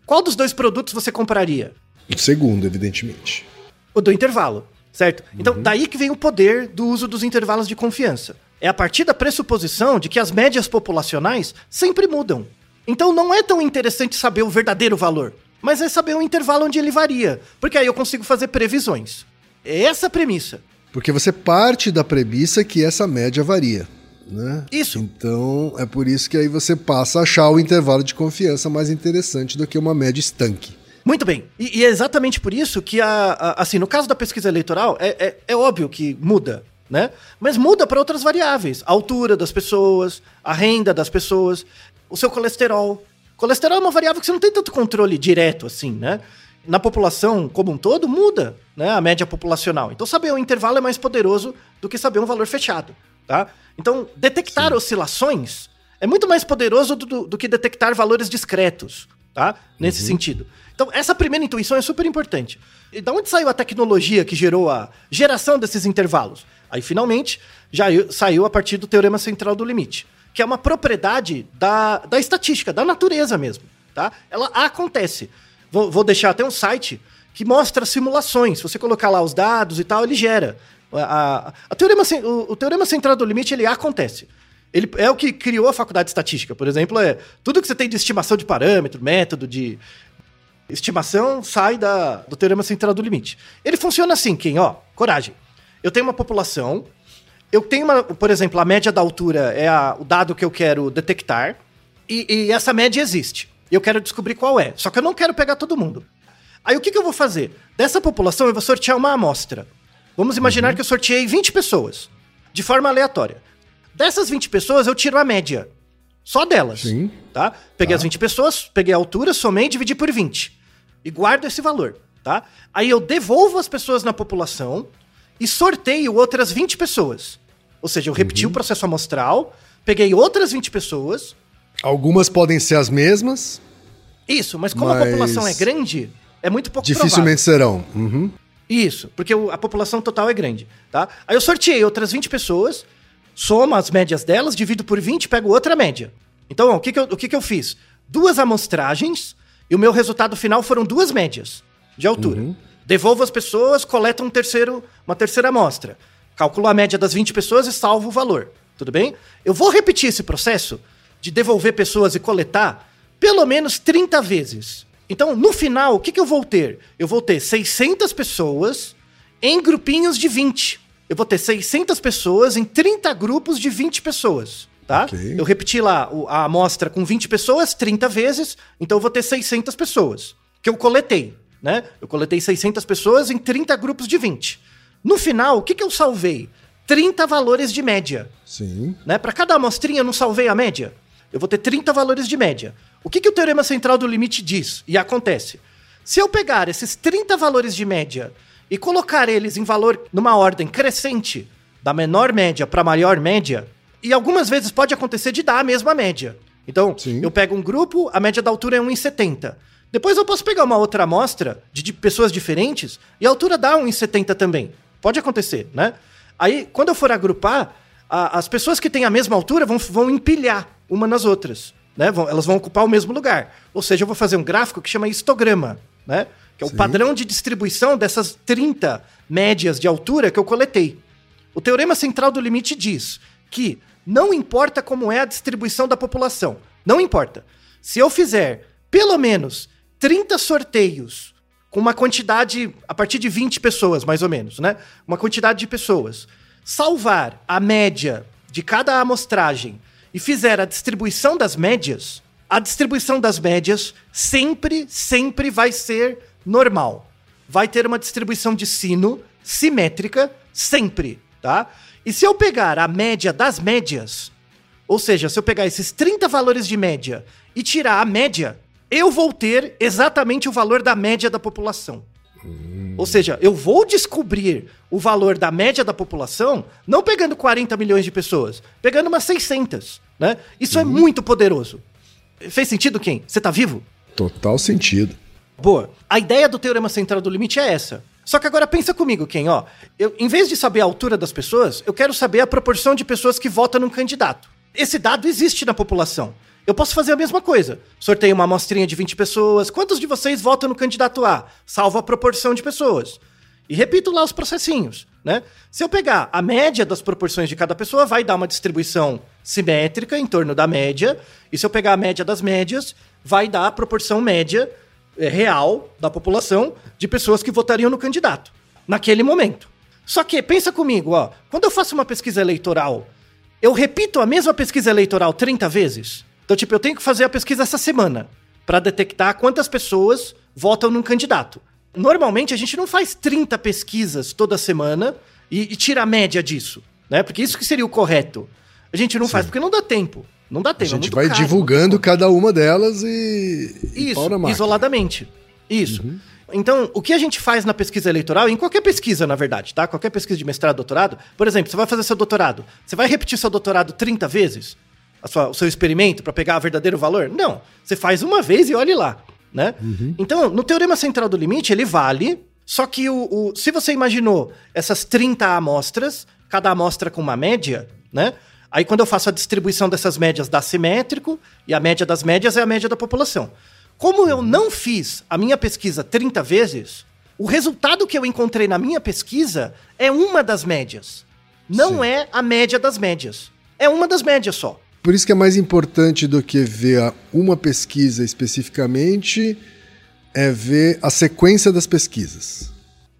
Qual dos dois produtos você compraria? O segundo, evidentemente. O do intervalo, certo? Então, daí que vem o poder do uso dos intervalos de confiança. É a partir da pressuposição de que as médias populacionais sempre mudam. Então, não é tão interessante saber o verdadeiro valor, mas é saber o intervalo onde ele varia, porque aí eu consigo fazer previsões. É essa a premissa. Porque você parte da premissa que essa média varia. Né? Isso. Então, é por isso que aí você passa a achar o intervalo de confiança mais interessante do que uma média estanque. Muito bem. E, e é exatamente por isso que, a, a- assim, no caso da pesquisa eleitoral, é, é, é óbvio que muda, né? Mas muda para outras variáveis. A altura das pessoas, a renda das pessoas, o seu colesterol. Colesterol é uma variável que você não tem tanto controle direto, assim, né? Na população como um todo, muda, né? A média populacional. Então, saber o intervalo é mais poderoso do que saber um valor fechado, tá? Então, detectar oscilações é muito mais poderoso do- do- do que detectar valores discretos, tá? Nesse sentido. Então, essa primeira intuição é super importante. E da onde saiu a tecnologia que gerou a geração desses intervalos? Aí, finalmente, já saiu a partir do teorema central do limite, que é uma propriedade da, da estatística, da natureza mesmo, tá? Ela acontece. Vou, vou deixar até um site que mostra simulações. Se você colocar lá os dados e tal, ele gera. A, a- a teorema, o, o teorema central do limite, ele acontece. Ele é o que criou a faculdade de estatística, por exemplo, é tudo que você tem de estimação de parâmetro, método de estimação sai da, do teorema central do limite. Ele funciona assim, quem, ó, coragem. Eu tenho uma população, eu tenho uma, por exemplo, a média da altura é a- o dado que eu quero detectar, e, e essa média existe. Eu quero descobrir qual é. Só que eu não quero pegar todo mundo. Aí o que, que eu vou fazer? Dessa população eu vou sortear uma amostra. Vamos imaginar que eu sorteei 20 pessoas, de forma aleatória. Dessas 20 pessoas eu tiro a média. Só delas. Sim. Tá? Peguei as 20 pessoas, peguei a altura, somei e dividi por 20. E guardo esse valor, tá? Aí eu devolvo as pessoas na população e sorteio outras 20 pessoas. Ou seja, eu repeti o processo amostral, peguei outras 20 pessoas. Algumas podem ser as mesmas, Isso, mas como a Mas- população é grande, é muito pouco dificilmente serão. Uhum. Isso, porque a população total é grande, tá? Aí eu sorteei outras 20 pessoas, soma as médias delas, divido por 20 pego outra média. Então, ó, o, que, que, eu, o que, que eu fiz? Duas amostragens e o meu resultado final foram duas médias de altura. Devolvo as pessoas, coleto um terceiro, uma terceira amostra. Calculo a média das 20 pessoas e salvo o valor. Tudo bem? Eu vou repetir esse processo de devolver pessoas e coletar pelo menos 30 vezes. Então, no final, o que, que eu vou ter? Eu vou ter 600 pessoas em grupinhos de 20. Eu vou ter 600 pessoas em 30 grupos de 20 pessoas, tá? Ok. Eu repeti lá a amostra com 20 pessoas 30 vezes, então eu vou ter 600 pessoas que eu coletei, né? Eu coletei 600 pessoas em 30 grupos de 20. No final, o que, que eu salvei? 30 valores de média Sim. né? Para cada amostrinha eu não salvei a média. Eu vou ter 30 valores de média. O que, que o teorema central do limite diz? E acontece. Se eu pegar esses 30 valores de média e colocar eles em valor numa ordem crescente, da menor média para maior média, e algumas vezes pode acontecer de dar a mesma média. Então, Sim. eu pego um grupo, a média da altura é 1,70. Depois eu posso pegar uma outra amostra de, de pessoas diferentes e a altura dá 1,70 também. Pode acontecer, né? Aí, quando eu for agrupar, a- as pessoas que têm a mesma altura vão, vão empilhar uma nas outras. Né? Vão- elas vão ocupar o mesmo lugar. Ou seja, eu vou fazer um gráfico que chama histograma, né? que é o Sim. padrão de distribuição dessas 30 médias de altura que eu coletei. O teorema central do limite diz que não importa como é a distribuição da população, não importa. Se eu fizer pelo menos 30 sorteios com uma quantidade a partir de 20 pessoas, mais ou menos, né? Uma quantidade de pessoas, salvar a média de cada amostragem e fizer a distribuição das médias, a distribuição das médias sempre, sempre vai ser normal vai ter uma distribuição de sino simétrica sempre, tá? E se eu pegar a média das médias, ou seja, se eu pegar esses 30 valores de média e tirar a média, eu vou ter exatamente o valor da média da população. Ou seja, eu vou descobrir o valor da média da população não pegando 40 milhões de pessoas, pegando umas 600, né? Isso é muito poderoso. Fez sentido, quem? Você tá vivo? Total sentido. Boa. A ideia do teorema central do limite é essa. Só que agora pensa comigo, quem, ó. Eu, em vez de saber a altura das pessoas, eu quero saber a proporção de pessoas que votam num candidato. Esse dado existe na população. Eu posso fazer a mesma coisa. Sorteio uma amostrinha de 20 pessoas. Quantos de vocês votam no candidato A? Salvo a proporção de pessoas. E repito lá os processinhos, né? Se eu pegar a média das proporções de cada pessoa, vai dar uma distribuição simétrica em torno da média. E se eu pegar a média das médias, vai dar a proporção média real da população de pessoas que votariam no candidato naquele momento. Só que pensa comigo, ó, quando eu faço uma pesquisa eleitoral, eu repito a mesma pesquisa eleitoral 30 vezes. Então, tipo, eu tenho que fazer a pesquisa essa semana para detectar quantas pessoas votam num candidato. Normalmente a gente não faz 30 pesquisas toda semana e, e tira a média disso, né? Porque isso que seria o correto. A gente não faz porque não dá tempo. Não dá A tempo. é gente muito vai caro, divulgando cada uma delas e. e isso, máquina. isoladamente. Isso. Então, o que a gente faz na pesquisa eleitoral, em qualquer pesquisa, na verdade, tá? Qualquer pesquisa de mestrado, doutorado, por exemplo, você vai fazer seu doutorado, você vai repetir seu doutorado 30 vezes? A sua- o seu experimento para pegar o verdadeiro valor? Não. Você faz uma vez e olhe lá, né? Então, no teorema central do limite, ele vale, só que o, o- se você imaginou essas 30 amostras, cada amostra com uma média, né? Aí quando eu faço a distribuição dessas médias dá simétrico, e a média das médias é a média da população. Como eu não fiz a minha pesquisa 30 vezes, o resultado que eu encontrei na minha pesquisa é uma das médias. Não Sim. é a média das médias. É uma das médias só. Por isso que é mais importante do que ver uma pesquisa especificamente, é ver a sequência das pesquisas.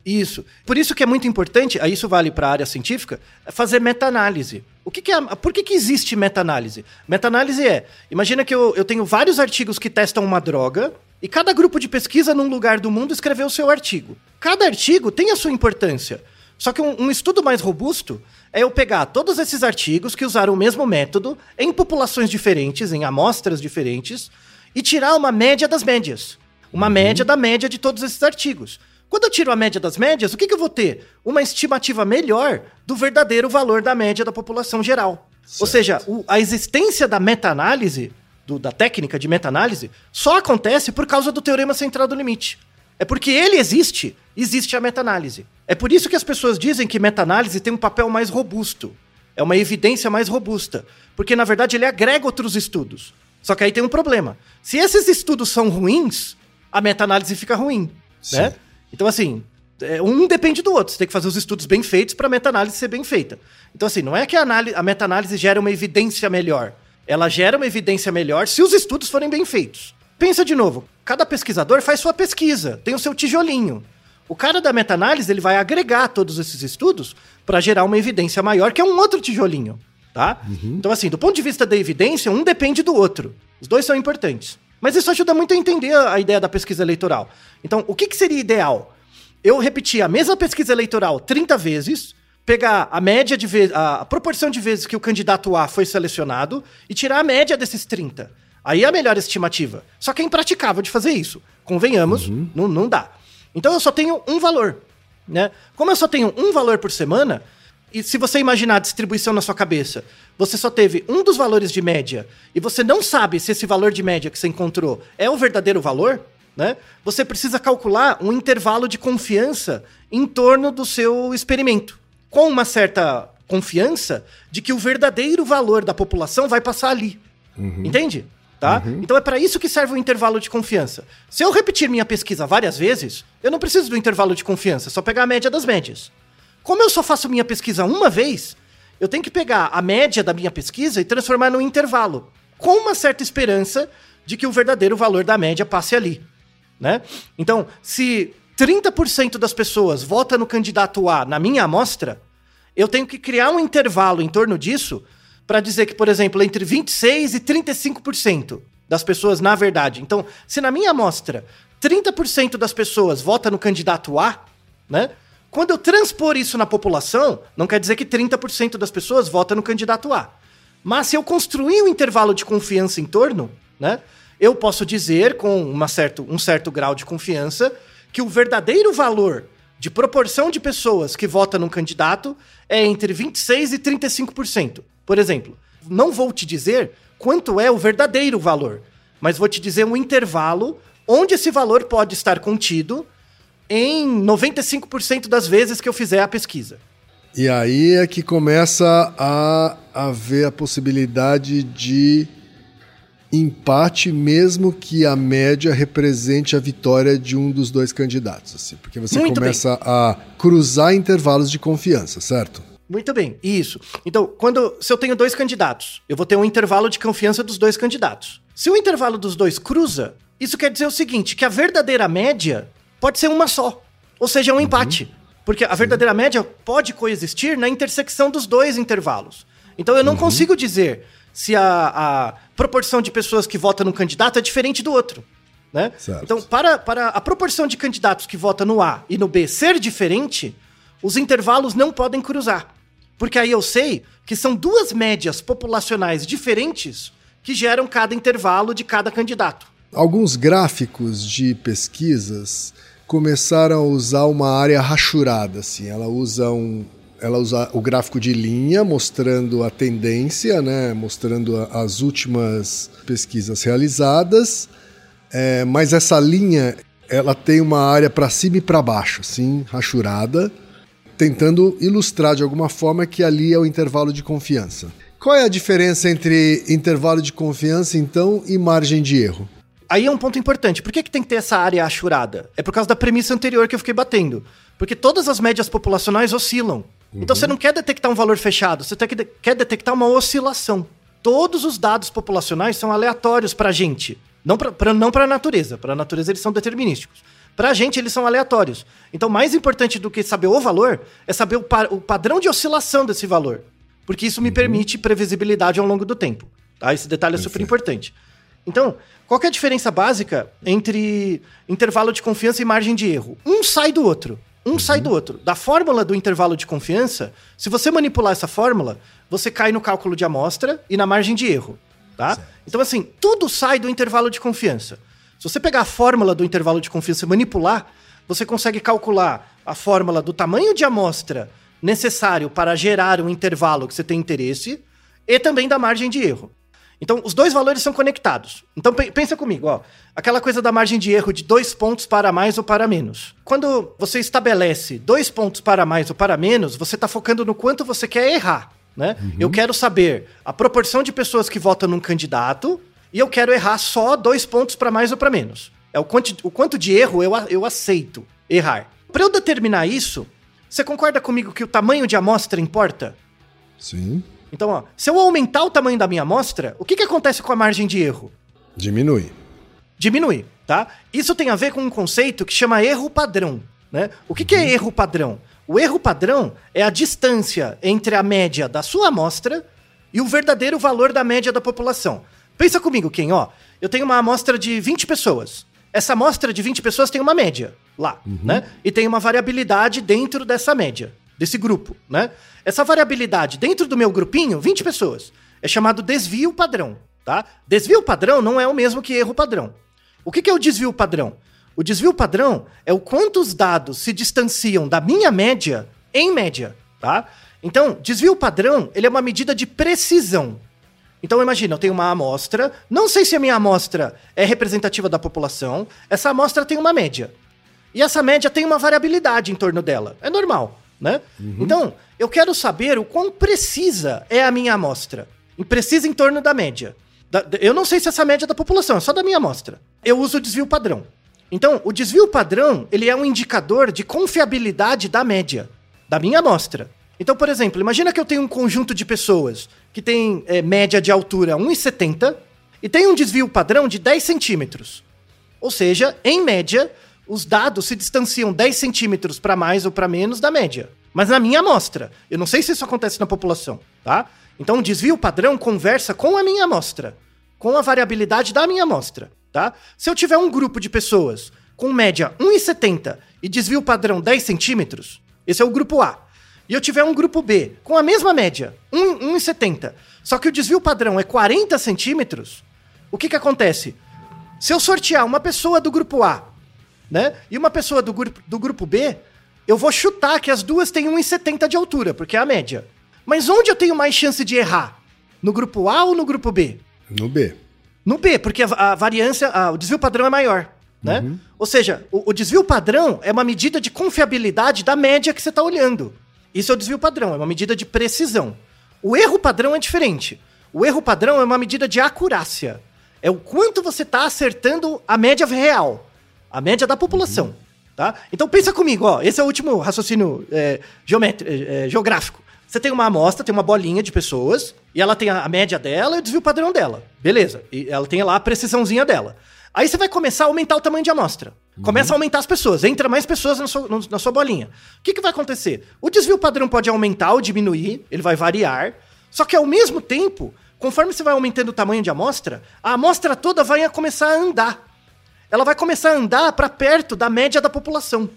Isso. Por isso que é muito importante, aí isso vale para a área científica, fazer meta-análise. O que, que é, por que, que existe meta-análise? Meta-análise é, imagina que eu, eu tenho vários artigos que testam uma droga, e cada grupo de pesquisa num lugar do mundo escreveu o seu artigo. Cada artigo tem a sua importância. Só que um, um estudo mais robusto é eu pegar todos esses artigos que usaram o mesmo método em populações diferentes, em amostras diferentes, e tirar uma média das médias. Uma média da média de todos esses artigos. Quando eu tiro a média das médias, o que, que eu vou ter? Uma estimativa melhor do verdadeiro valor da média da população geral. Ou Certo. seja, o- a existência da meta-análise, da técnica de meta-análise, só acontece por causa do teorema central do limite. É porque ele existe, existe a meta-análise. É por isso que as pessoas dizem que meta-análise tem um papel mais robusto. É uma evidência mais robusta. Porque, na verdade, ele agrega outros estudos. Só que aí tem um problema. Se esses estudos são ruins, a meta-análise fica ruim. Né? Então, assim, é, um depende do outro. Você tem que fazer os estudos bem feitos para a meta-análise ser bem feita. Então, assim, não é que a, a meta-análise gera uma evidência melhor. Ela gera uma evidência melhor se os estudos forem bem feitos. Pensa de novo. Cada pesquisador faz sua pesquisa, tem o seu tijolinho. O cara da meta-análise ele vai agregar todos esses estudos para gerar uma evidência maior, que é um outro tijolinho, tá? Uhum. Então assim, do ponto de vista da evidência, um depende do outro. Os dois são importantes. Mas isso ajuda muito a entender a ideia da pesquisa eleitoral. Então, o que, que seria ideal? Eu repetir a mesma pesquisa eleitoral 30 vezes, pegar a média de vezes, a proporção de vezes que o candidato A foi selecionado e tirar a média desses 30. Aí é a melhor estimativa. Só que é impraticável de fazer isso. Convenhamos, uhum. não, não dá. Então eu só tenho um valor. Né? Como eu só tenho um valor por semana, e se você imaginar a distribuição na sua cabeça, você só teve um dos valores de média e você não sabe se esse valor de média que você encontrou é o verdadeiro valor, né? Você precisa calcular um intervalo de confiança em torno do seu experimento, com uma certa confiança de que o verdadeiro valor da população vai passar ali. Uhum. Entende? Tá? Uhum. Então é para isso que serve o intervalo de confiança. Se eu repetir minha pesquisa várias vezes, eu não preciso do intervalo de confiança, é só pegar a média das médias. Como eu só faço minha pesquisa uma vez, eu tenho que pegar a média da minha pesquisa e transformar num intervalo, com uma certa esperança de que o verdadeiro valor da média passe ali. Né? Então, se 30% das pessoas vota no candidato A na minha amostra, eu tenho que criar um intervalo em torno disso para dizer que, por exemplo, entre 26% e 35% das pessoas, na verdade. Então, se na minha amostra 30% das pessoas vota no candidato A, né? Quando eu transpor isso na população, não quer dizer que 30% das pessoas votam no candidato A. Mas se eu construir um intervalo de confiança em torno, né, eu posso dizer com uma certo, um certo grau de confiança que o verdadeiro valor de proporção de pessoas que votam num candidato é entre 26% e 35%. Por exemplo, não vou te dizer quanto é o verdadeiro valor, mas vou te dizer um intervalo onde esse valor pode estar contido em 95% das vezes que eu fizer a pesquisa. E aí é que começa a haver a possibilidade de empate, mesmo que a média represente a vitória de um dos dois candidatos, assim, porque você Muito começa bem. a cruzar intervalos de confiança, certo? Muito bem, isso. Então, quando se eu tenho dois candidatos, eu vou ter um intervalo de confiança dos dois candidatos. Se o intervalo dos dois cruza, isso quer dizer o seguinte, que a verdadeira média pode ser uma só. Ou seja, é um uhum. empate. Porque a verdadeira média pode coexistir na intersecção dos dois intervalos. Então eu não uhum. consigo dizer se a, a, proporção de pessoas que votam num candidato é diferente do outro. Né? Então, para, para a proporção de candidatos que votam no A e no B ser diferente, os intervalos não podem cruzar. Porque aí eu sei que são duas médias populacionais diferentes que geram cada intervalo de cada candidato. Alguns gráficos de pesquisas começaram a usar uma área rachurada, assim. Ela usa um, ela usa o gráfico de linha mostrando a tendência, né, mostrando a, as últimas pesquisas realizadas, é, mas essa linha ela tem uma área para cima e para baixo, assim, rachurada, tentando ilustrar de alguma forma que ali é o intervalo de confiança. Qual é a diferença entre intervalo de confiança, então, e margem de erro? Aí é um ponto importante. Por que, que tem que ter essa área achurada? É por causa da premissa anterior que eu fiquei batendo. Porque todas as médias populacionais oscilam. Uhum. Então você não quer detectar um valor fechado, você quer detectar uma oscilação. Todos os dados populacionais são aleatórios para a gente. Não para não a natureza. Para a natureza eles são determinísticos. Para a gente eles são aleatórios. Então mais importante do que saber o valor é saber o, pa o padrão de oscilação desse valor. Porque isso me uhum. permite previsibilidade ao longo do tempo. Tá? Esse detalhe é super importante. Então, qual é a diferença básica entre intervalo de confiança e margem de erro? Um sai do outro. Um uhum. sai do outro. Da fórmula do intervalo de confiança, se você manipular essa fórmula, você cai no cálculo de amostra e na margem de erro. Tá? Então, assim, tudo sai do intervalo de confiança. Se você pegar a fórmula do intervalo de confiança e manipular, você consegue calcular a fórmula do tamanho de amostra necessário para gerar um intervalo que você tem interesse e também da margem de erro. Então, os dois valores são conectados. Então, pensa comigo, ó. Aquela coisa da margem de erro de dois pontos para mais ou para menos. Quando você estabelece dois pontos para mais ou para menos, você está focando no quanto você quer errar. Né? Uhum. Eu quero saber a proporção de pessoas que votam num candidato e eu quero errar só dois pontos para mais ou para menos. É o, quanti, o quanto de erro eu, eu aceito errar. Para eu determinar isso, você concorda comigo que o tamanho de amostra importa? Sim. Então, ó, se eu aumentar o tamanho da minha amostra, o que, que acontece com a margem de erro? Diminui. diminui, tá? Isso tem a ver com um conceito que chama erro padrão, né? O que, que é erro padrão? O erro padrão é a distância entre a média da sua amostra e o verdadeiro valor da média da população. Pensa comigo, quem, ó. Eu tenho uma amostra de 20 pessoas. Essa amostra de 20 pessoas tem uma média lá, né? E tem uma variabilidade dentro dessa média, desse grupo, né? Essa variabilidade dentro do meu grupinho, 20 pessoas, é chamado desvio padrão, tá? Desvio padrão não é o mesmo que erro padrão. O que, que é o desvio padrão? O desvio padrão é o quanto os dados se distanciam da minha média em média, tá? Então, desvio padrão, ele é uma medida de precisão. Então imagina, eu tenho uma amostra, não sei se a minha amostra é representativa da população, essa amostra tem uma média. E essa média tem uma variabilidade em torno dela. É normal, né? Então, eu quero saber o quão precisa é a minha amostra. Precisa em torno da média. Da- eu não sei se essa média é da população, é só da minha amostra. Eu uso o desvio padrão. Então, o desvio padrão, ele é um indicador de confiabilidade da média, da minha amostra. Então, por exemplo, imagina que eu tenho um conjunto de pessoas que tem é, média de altura 1,70 e tem um desvio padrão de 10 centímetros. Ou seja, em média, os dados se distanciam 10 centímetros para mais ou para menos da média. Mas na minha amostra. Eu não sei se isso acontece na população, tá? Então o desvio padrão conversa com a minha amostra, com a variabilidade da minha amostra, tá? Se eu tiver um grupo de pessoas com média 1,70 e desvio padrão 10 centímetros, esse é o grupo A. E eu tiver um grupo B com a mesma média, 1 1,70, só que o desvio padrão é 40 centímetros, o que que acontece? Se eu sortear uma pessoa do grupo A, né, e uma pessoa do grupo, do grupo B, eu vou chutar que as duas têm 1,70 de altura, porque é a média. Mas onde eu tenho mais chance de errar? No grupo A ou no grupo B? No B. No B, porque a, a variância, a- o desvio padrão é maior, né? Ou seja, o, o desvio padrão é uma medida de confiabilidade da média que você está olhando. Isso é o desvio padrão, é uma medida de precisão. O erro padrão é diferente. O erro padrão é uma medida de acurácia. É o quanto você está acertando a média real, a média da população, tá? Então pensa comigo, ó, esse é o último raciocínio é, é, é, geográfico. Você tem uma amostra, tem uma bolinha de pessoas, e ela tem a média dela e o desvio padrão dela. Beleza. E ela tem lá a precisãozinha dela. Aí você vai começar a aumentar o tamanho de amostra. Começa a aumentar as pessoas, entra mais pessoas na sua, na sua bolinha. O que, que vai acontecer? O desvio padrão pode aumentar ou diminuir, ele vai variar. Só que ao mesmo tempo, conforme você vai aumentando o tamanho de amostra, a amostra toda vai começar a andar. Ela vai começar a andar para perto da média da população.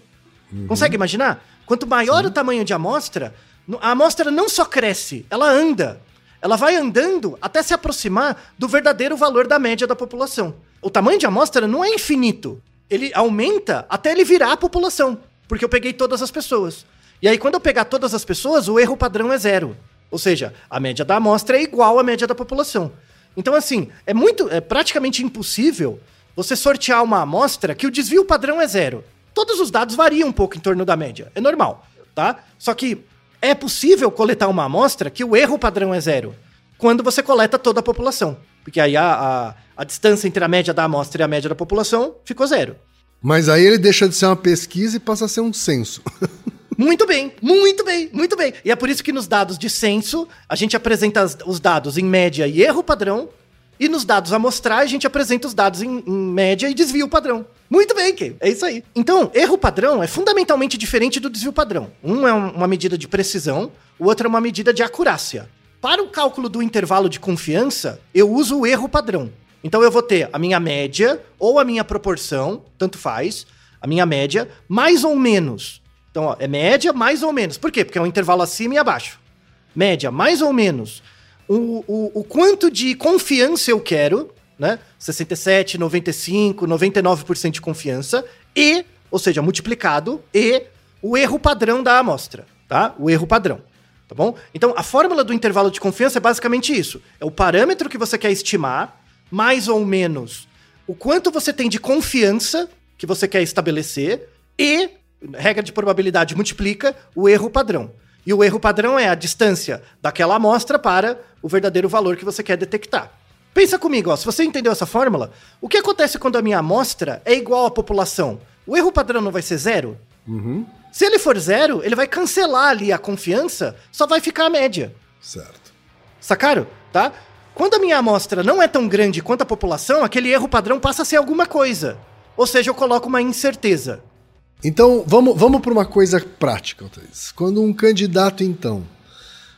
Consegue imaginar? Quanto maior o tamanho de amostra, a amostra não só cresce, ela anda. Ela vai andando até se aproximar do verdadeiro valor da média da população. O tamanho de amostra não é infinito. Ele aumenta até ele virar a população, porque eu peguei todas as pessoas. E aí, quando eu pegar todas as pessoas, o erro padrão é zero. Ou seja, a média da amostra é igual à média da população. Então, assim, é muito, é praticamente impossível você sortear uma amostra que o desvio padrão é zero. Todos os dados variam um pouco em torno da média, é normal, tá? Só que é possível coletar uma amostra que o erro padrão é zero quando você coleta toda a população. Porque aí a, a, a distância entre a média da amostra e a média da população ficou zero. Mas aí ele deixa de ser uma pesquisa e passa a ser um censo. Muito bem, muito bem, muito bem. E é por isso que nos dados de censo, a gente apresenta os dados em média e erro padrão, e nos dados amostrais, a gente apresenta os dados em, em média e desvio padrão. Muito bem, Kay. É isso aí. Então, erro padrão é fundamentalmente diferente do desvio padrão. Um é um- uma medida de precisão, o outro é uma medida de acurácia. Para o cálculo do intervalo de confiança, eu uso o erro padrão. Então eu vou ter a minha média ou a minha proporção, tanto faz, a minha média, mais ou menos. Então, ó, é média mais ou menos. Por quê? Porque é um intervalo acima e abaixo. Média mais ou menos. O, o, o quanto de confiança eu quero, né? 67, 95, 99% de confiança. E, ou seja, multiplicado, e o erro padrão da amostra, tá? O erro padrão. Tá bom? Então, a fórmula do intervalo de confiança é basicamente isso. É o parâmetro que você quer estimar, mais ou menos o quanto você tem de confiança que você quer estabelecer e, regra de probabilidade, multiplica o erro padrão. E o erro padrão é a distância daquela amostra para o verdadeiro valor que você quer detectar. Pensa comigo, ó, se você entendeu essa fórmula, o que acontece quando a minha amostra é igual à população? O erro padrão não vai ser zero? Se ele for zero, ele vai cancelar ali a confiança, só vai ficar a média. Certo. Sacaram? Tá? Quando a minha amostra não é tão grande quanto a população, aquele erro padrão passa a ser alguma coisa. Ou seja, eu coloco uma incerteza. Então, vamos, vamos para uma coisa prática, Thaís. Quando um candidato, então,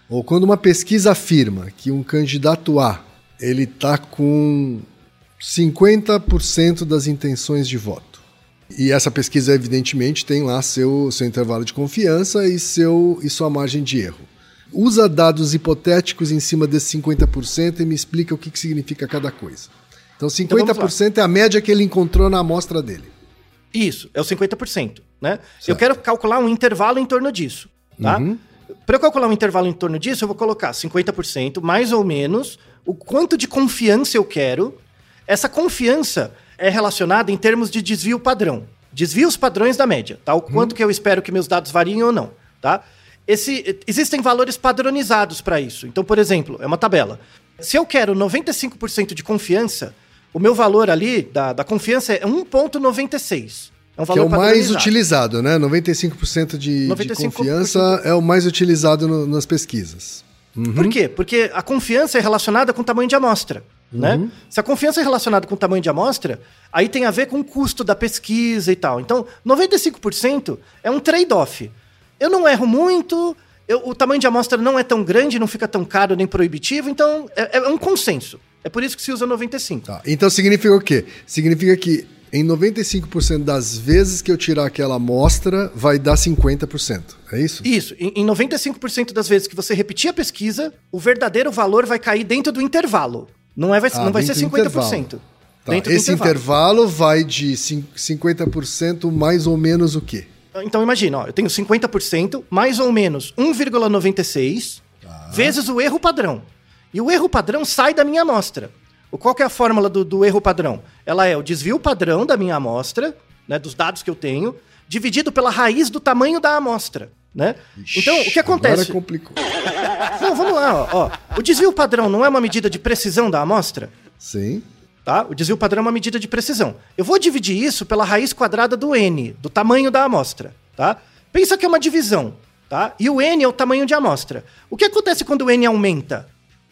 ou quando uma pesquisa afirma que um candidato A ele está com 50% das intenções de voto. E essa pesquisa, evidentemente, tem lá seu, seu intervalo de confiança e, seu, e sua margem de erro. Usa dados hipotéticos em cima desse 50% e me explica o que, que significa cada coisa. Então, 50% então é a média que ele encontrou na amostra dele. Isso, é o 50%. Né? Eu quero calcular um intervalo em torno disso. Tá? Uhum. Para eu calcular um intervalo em torno disso, eu vou colocar 50%, mais ou menos, o quanto de confiança eu quero. Essa confiança é relacionada em termos de desvio padrão. Desvios padrões da média, tá? O uhum. quanto que eu espero que meus dados variem ou não, tá? Esse, existem valores padronizados para isso. Então, por exemplo, é uma tabela. Se eu quero 95% de confiança, o meu valor ali da, da confiança é 1,96. É um valor que é o mais utilizado, né? 95% de, 95% de confiança é o mais utilizado no, nas pesquisas. Uhum. Por quê? Porque a confiança é relacionada com o tamanho de amostra. Né? Uhum. Se a confiança é relacionada com o tamanho de amostra, aí tem a ver com o custo da pesquisa e tal. Então, 95% é um trade-off. Eu não erro muito, eu, o tamanho de amostra não é tão grande, não fica tão caro nem proibitivo, então é, é um consenso. É por isso que se usa 95. Tá. Então significa o quê? Significa que em 95% das vezes que eu tirar aquela amostra, vai dar 50%. É isso? Isso. Em, em 95% das vezes que você repetir a pesquisa, o verdadeiro valor vai cair dentro do intervalo. Não, é, vai, ah, não vai ser 50%. Tá. Esse intervalo. intervalo vai de 50% mais ou menos o quê? Então imagina, ó, eu tenho 50% mais ou menos 1,96 tá. vezes o erro padrão. E o erro padrão sai da minha amostra. Qual que é a fórmula do, do erro padrão? Ela é o desvio padrão da minha amostra, né, dos dados que eu tenho, dividido pela raiz do tamanho da amostra. Né? Ixi, então, o que acontece? Agora complicou. Não, vamos lá. Ó, ó. O desvio padrão não é uma medida de precisão da amostra? Sim. Tá? O desvio padrão é uma medida de precisão. Eu vou dividir isso pela raiz quadrada do n, do tamanho da amostra. Tá? Pensa que é uma divisão. Tá? E o n é o tamanho de amostra. O que acontece quando o n aumenta?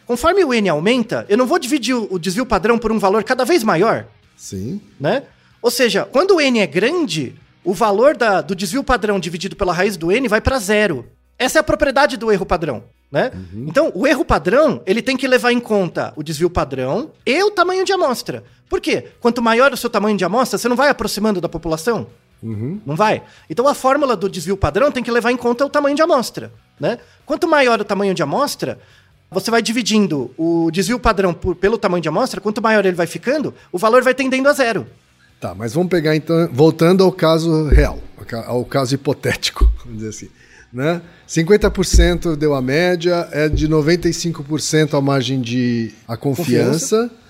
Conforme o n aumenta, eu não vou dividir o desvio padrão por um valor cada vez maior. Sim. Né? Ou seja, quando o n é grande, o valor da, do desvio padrão dividido pela raiz do n vai para zero. Essa é a propriedade do erro padrão. Né? Uhum. Então, o erro padrão, ele tem que levar em conta o desvio padrão e o tamanho de amostra. Por quê? Quanto maior o seu tamanho de amostra, você não vai aproximando da população? Uhum. Não vai? Então, a fórmula do desvio padrão tem que levar em conta o tamanho de amostra. Né? Quanto maior o tamanho de amostra, você vai dividindo o desvio padrão por, pelo tamanho de amostra, quanto maior ele vai ficando, o valor vai tendendo a zero. Tá, mas vamos pegar então, voltando ao caso real, ao caso hipotético, vamos dizer assim né? 50% deu a média, é de 95% a margem de a confiança. confiança.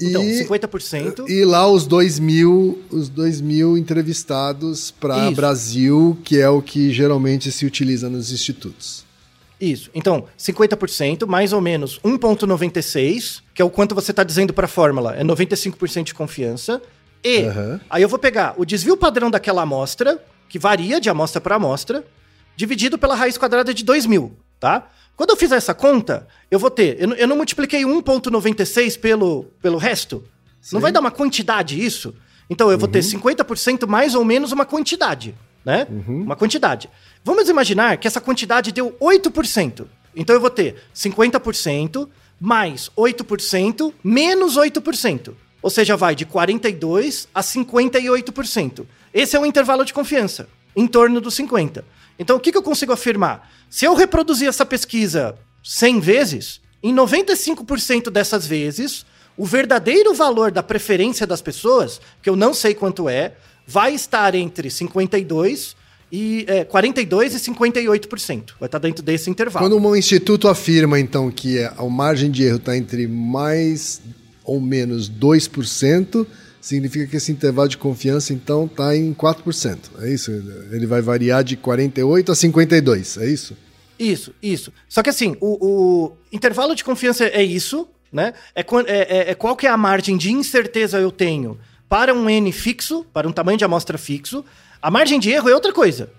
Então, 50%. E lá os 2 mil, os 2 mil entrevistados para Brasil, que é o que geralmente se utiliza nos institutos. Isso. Então, 50%, mais ou menos 1,96, que é o quanto você está dizendo para a fórmula, é 95% de confiança. E uhum. aí eu vou pegar o desvio padrão daquela amostra, que varia de amostra para amostra, dividido pela raiz quadrada de 2000, tá? Quando eu fizer essa conta, eu vou ter. Eu, eu não multipliquei 1,96 pelo, pelo resto. Sim. Não vai dar uma quantidade isso? Então eu vou uhum. ter 50% mais ou menos uma quantidade, né? Uhum. Uma quantidade. Vamos imaginar que essa quantidade deu 8%. Então eu vou ter 50% mais 8% menos 8%. Ou seja, vai de 42% a 58%. Esse é o intervalo de confiança, em torno dos 50%. Então, o que, que eu consigo afirmar? Se eu reproduzir essa pesquisa 100 vezes, em 95% dessas vezes, o verdadeiro valor da preferência das pessoas, que eu não sei quanto é, vai estar entre 52 e é, 42 e 58%. Vai estar dentro desse intervalo. Quando um instituto afirma, então, que a margem de erro está entre mais ou menos 2%, significa que esse intervalo de confiança, então, está em 4%. É isso? Ele vai variar de 48 a 52, é isso? Isso, isso. Só que assim, o, o intervalo de confiança é isso, né? É, é, é, é, qual que é a margem de incerteza eu tenho para um N fixo, para um tamanho de amostra fixo. A margem de erro é outra coisa,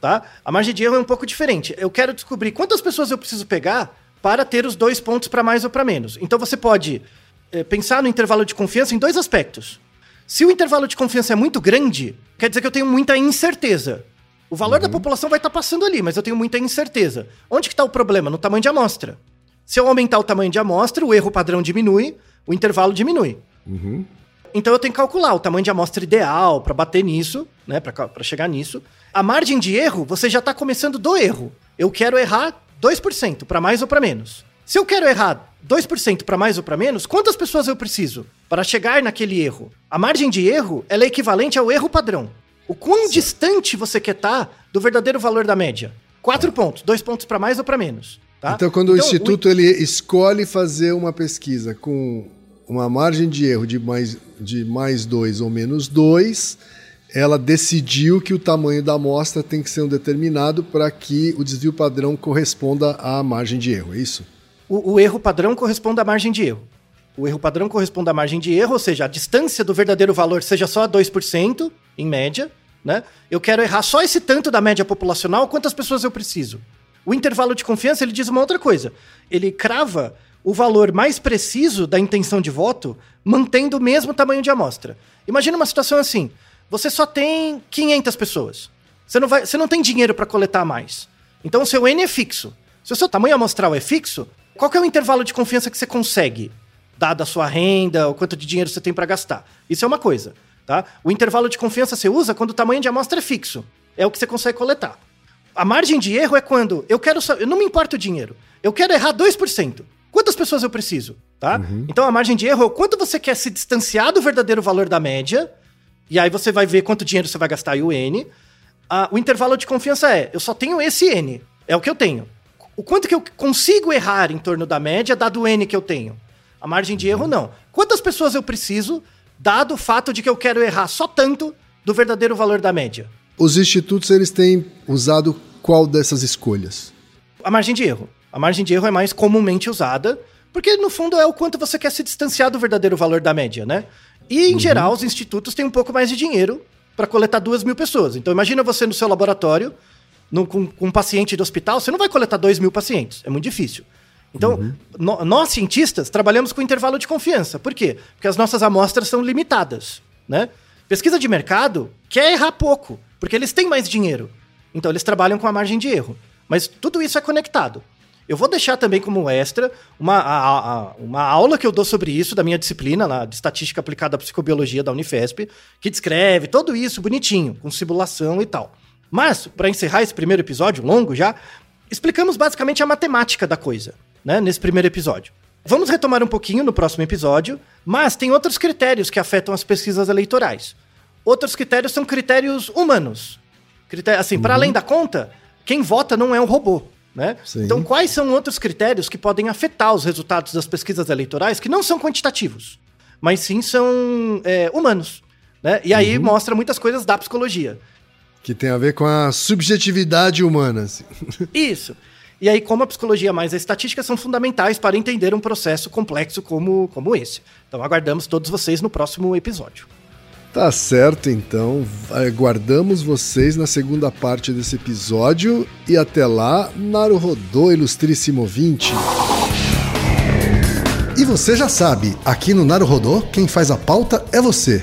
tá? A margem de erro é um pouco diferente. Eu quero descobrir quantas pessoas eu preciso pegar para ter os dois pontos para mais ou para menos. Então você pode é, pensar no intervalo de confiança em dois aspectos. Se o intervalo de confiança é muito grande, quer dizer que eu tenho muita incerteza. O valor uhum. da população vai estar tá passando ali, mas eu tenho muita incerteza. Onde que está o problema? No tamanho de amostra. Se eu aumentar o tamanho de amostra, o erro padrão diminui, o intervalo diminui. Uhum. Então eu tenho que calcular o tamanho de amostra ideal para bater nisso, né, para chegar nisso. A margem de erro, você já está começando do erro. Eu quero errar 2%, para mais ou para menos. Se eu quero errar 2% para mais ou para menos, quantas pessoas eu preciso para chegar naquele erro? A margem de erro ela é equivalente ao erro padrão. O quão Sim. distante você quer estar tá do verdadeiro valor da média? Quatro pontos, dois pontos para mais ou para menos. Tá? Então, quando então, o instituto o... ele escolhe fazer uma pesquisa com uma margem de erro de mais, de mais dois ou menos dois, ela decidiu que o tamanho da amostra tem que ser um determinado para que o desvio padrão corresponda à margem de erro, é isso? O, o, erro padrão corresponde à margem de erro. O erro padrão corresponde à margem de erro, ou seja, a distância do verdadeiro valor seja só 2%, em média, né? Eu quero errar só esse tanto da média populacional, quantas pessoas eu preciso? O intervalo de confiança, ele diz uma outra coisa. Ele crava o valor mais preciso da intenção de voto, mantendo o mesmo tamanho de amostra. Imagina uma situação assim: você só tem 500 pessoas. Você não, vai, você não tem dinheiro para coletar mais. Então o seu N é fixo. Se o seu tamanho amostral é fixo, qual é o intervalo de confiança que você consegue, dada a sua renda, o quanto de dinheiro você tem para gastar? Isso é uma coisa. Tá? O intervalo de confiança você usa quando o tamanho de amostra é fixo. É o que você consegue coletar. A margem de erro é quando eu quero. Eu não me importa o dinheiro. Eu quero errar 2%. Quantas pessoas eu preciso? Tá? Uhum. Então a margem de erro é o quanto você quer se distanciar do verdadeiro valor da média. E aí você vai ver quanto dinheiro você vai gastar e o N. Ah, o intervalo de confiança é: eu só tenho esse N. É o que eu tenho. O quanto que eu consigo errar em torno da média, dado o N que eu tenho. A margem de erro, não. Quantas pessoas eu preciso, dado o fato de que eu quero errar só tanto do verdadeiro valor da média? Os institutos, eles têm usado qual dessas escolhas? A margem de erro. A margem de erro é mais comumente usada, porque no fundo é o quanto você quer se distanciar do verdadeiro valor da média, né? E em uhum. geral, os institutos têm um pouco mais de dinheiro para coletar duas mil pessoas. Então imagina você no seu laboratório, no, com, com, um paciente de hospital, você não vai coletar dois mil pacientes. É muito difícil. Então, uhum. no, nós cientistas trabalhamos com intervalo de confiança. Por quê? Porque as nossas amostras são limitadas, né? Pesquisa de mercado quer errar pouco, porque eles têm mais dinheiro. Então eles trabalham com a margem de erro. Mas tudo isso é conectado. Eu vou deixar também como extra uma, a, a, uma aula que eu dou sobre isso, da minha disciplina lá, de Estatística Aplicada à Psicobiologia da Unifesp, que descreve tudo isso bonitinho, com simulação e tal. Mas, para encerrar esse primeiro episódio, longo já, explicamos basicamente a matemática da coisa, né, nesse primeiro episódio. Vamos retomar um pouquinho no próximo episódio, mas tem outros critérios que afetam as pesquisas eleitorais. Outros critérios são critérios humanos. Critério, assim, uhum. para além da conta, quem vota não é um robô. Né? Então, quais são outros critérios que podem afetar os resultados das pesquisas eleitorais que não são quantitativos, mas sim são é, humanos? Né? E aí uhum. mostra muitas coisas da psicologia. Que tem a ver com a subjetividade humana. Assim. Isso. E aí, como a psicologia mais a estatística são fundamentais para entender um processo complexo como, como esse. Então, aguardamos todos vocês no próximo episódio. Tá certo, então. Aguardamos vocês na segunda parte desse episódio. E até lá, Naruhodô, ilustríssimo ouvinte. E você já sabe, aqui no Naruhodô, quem faz a pauta é você.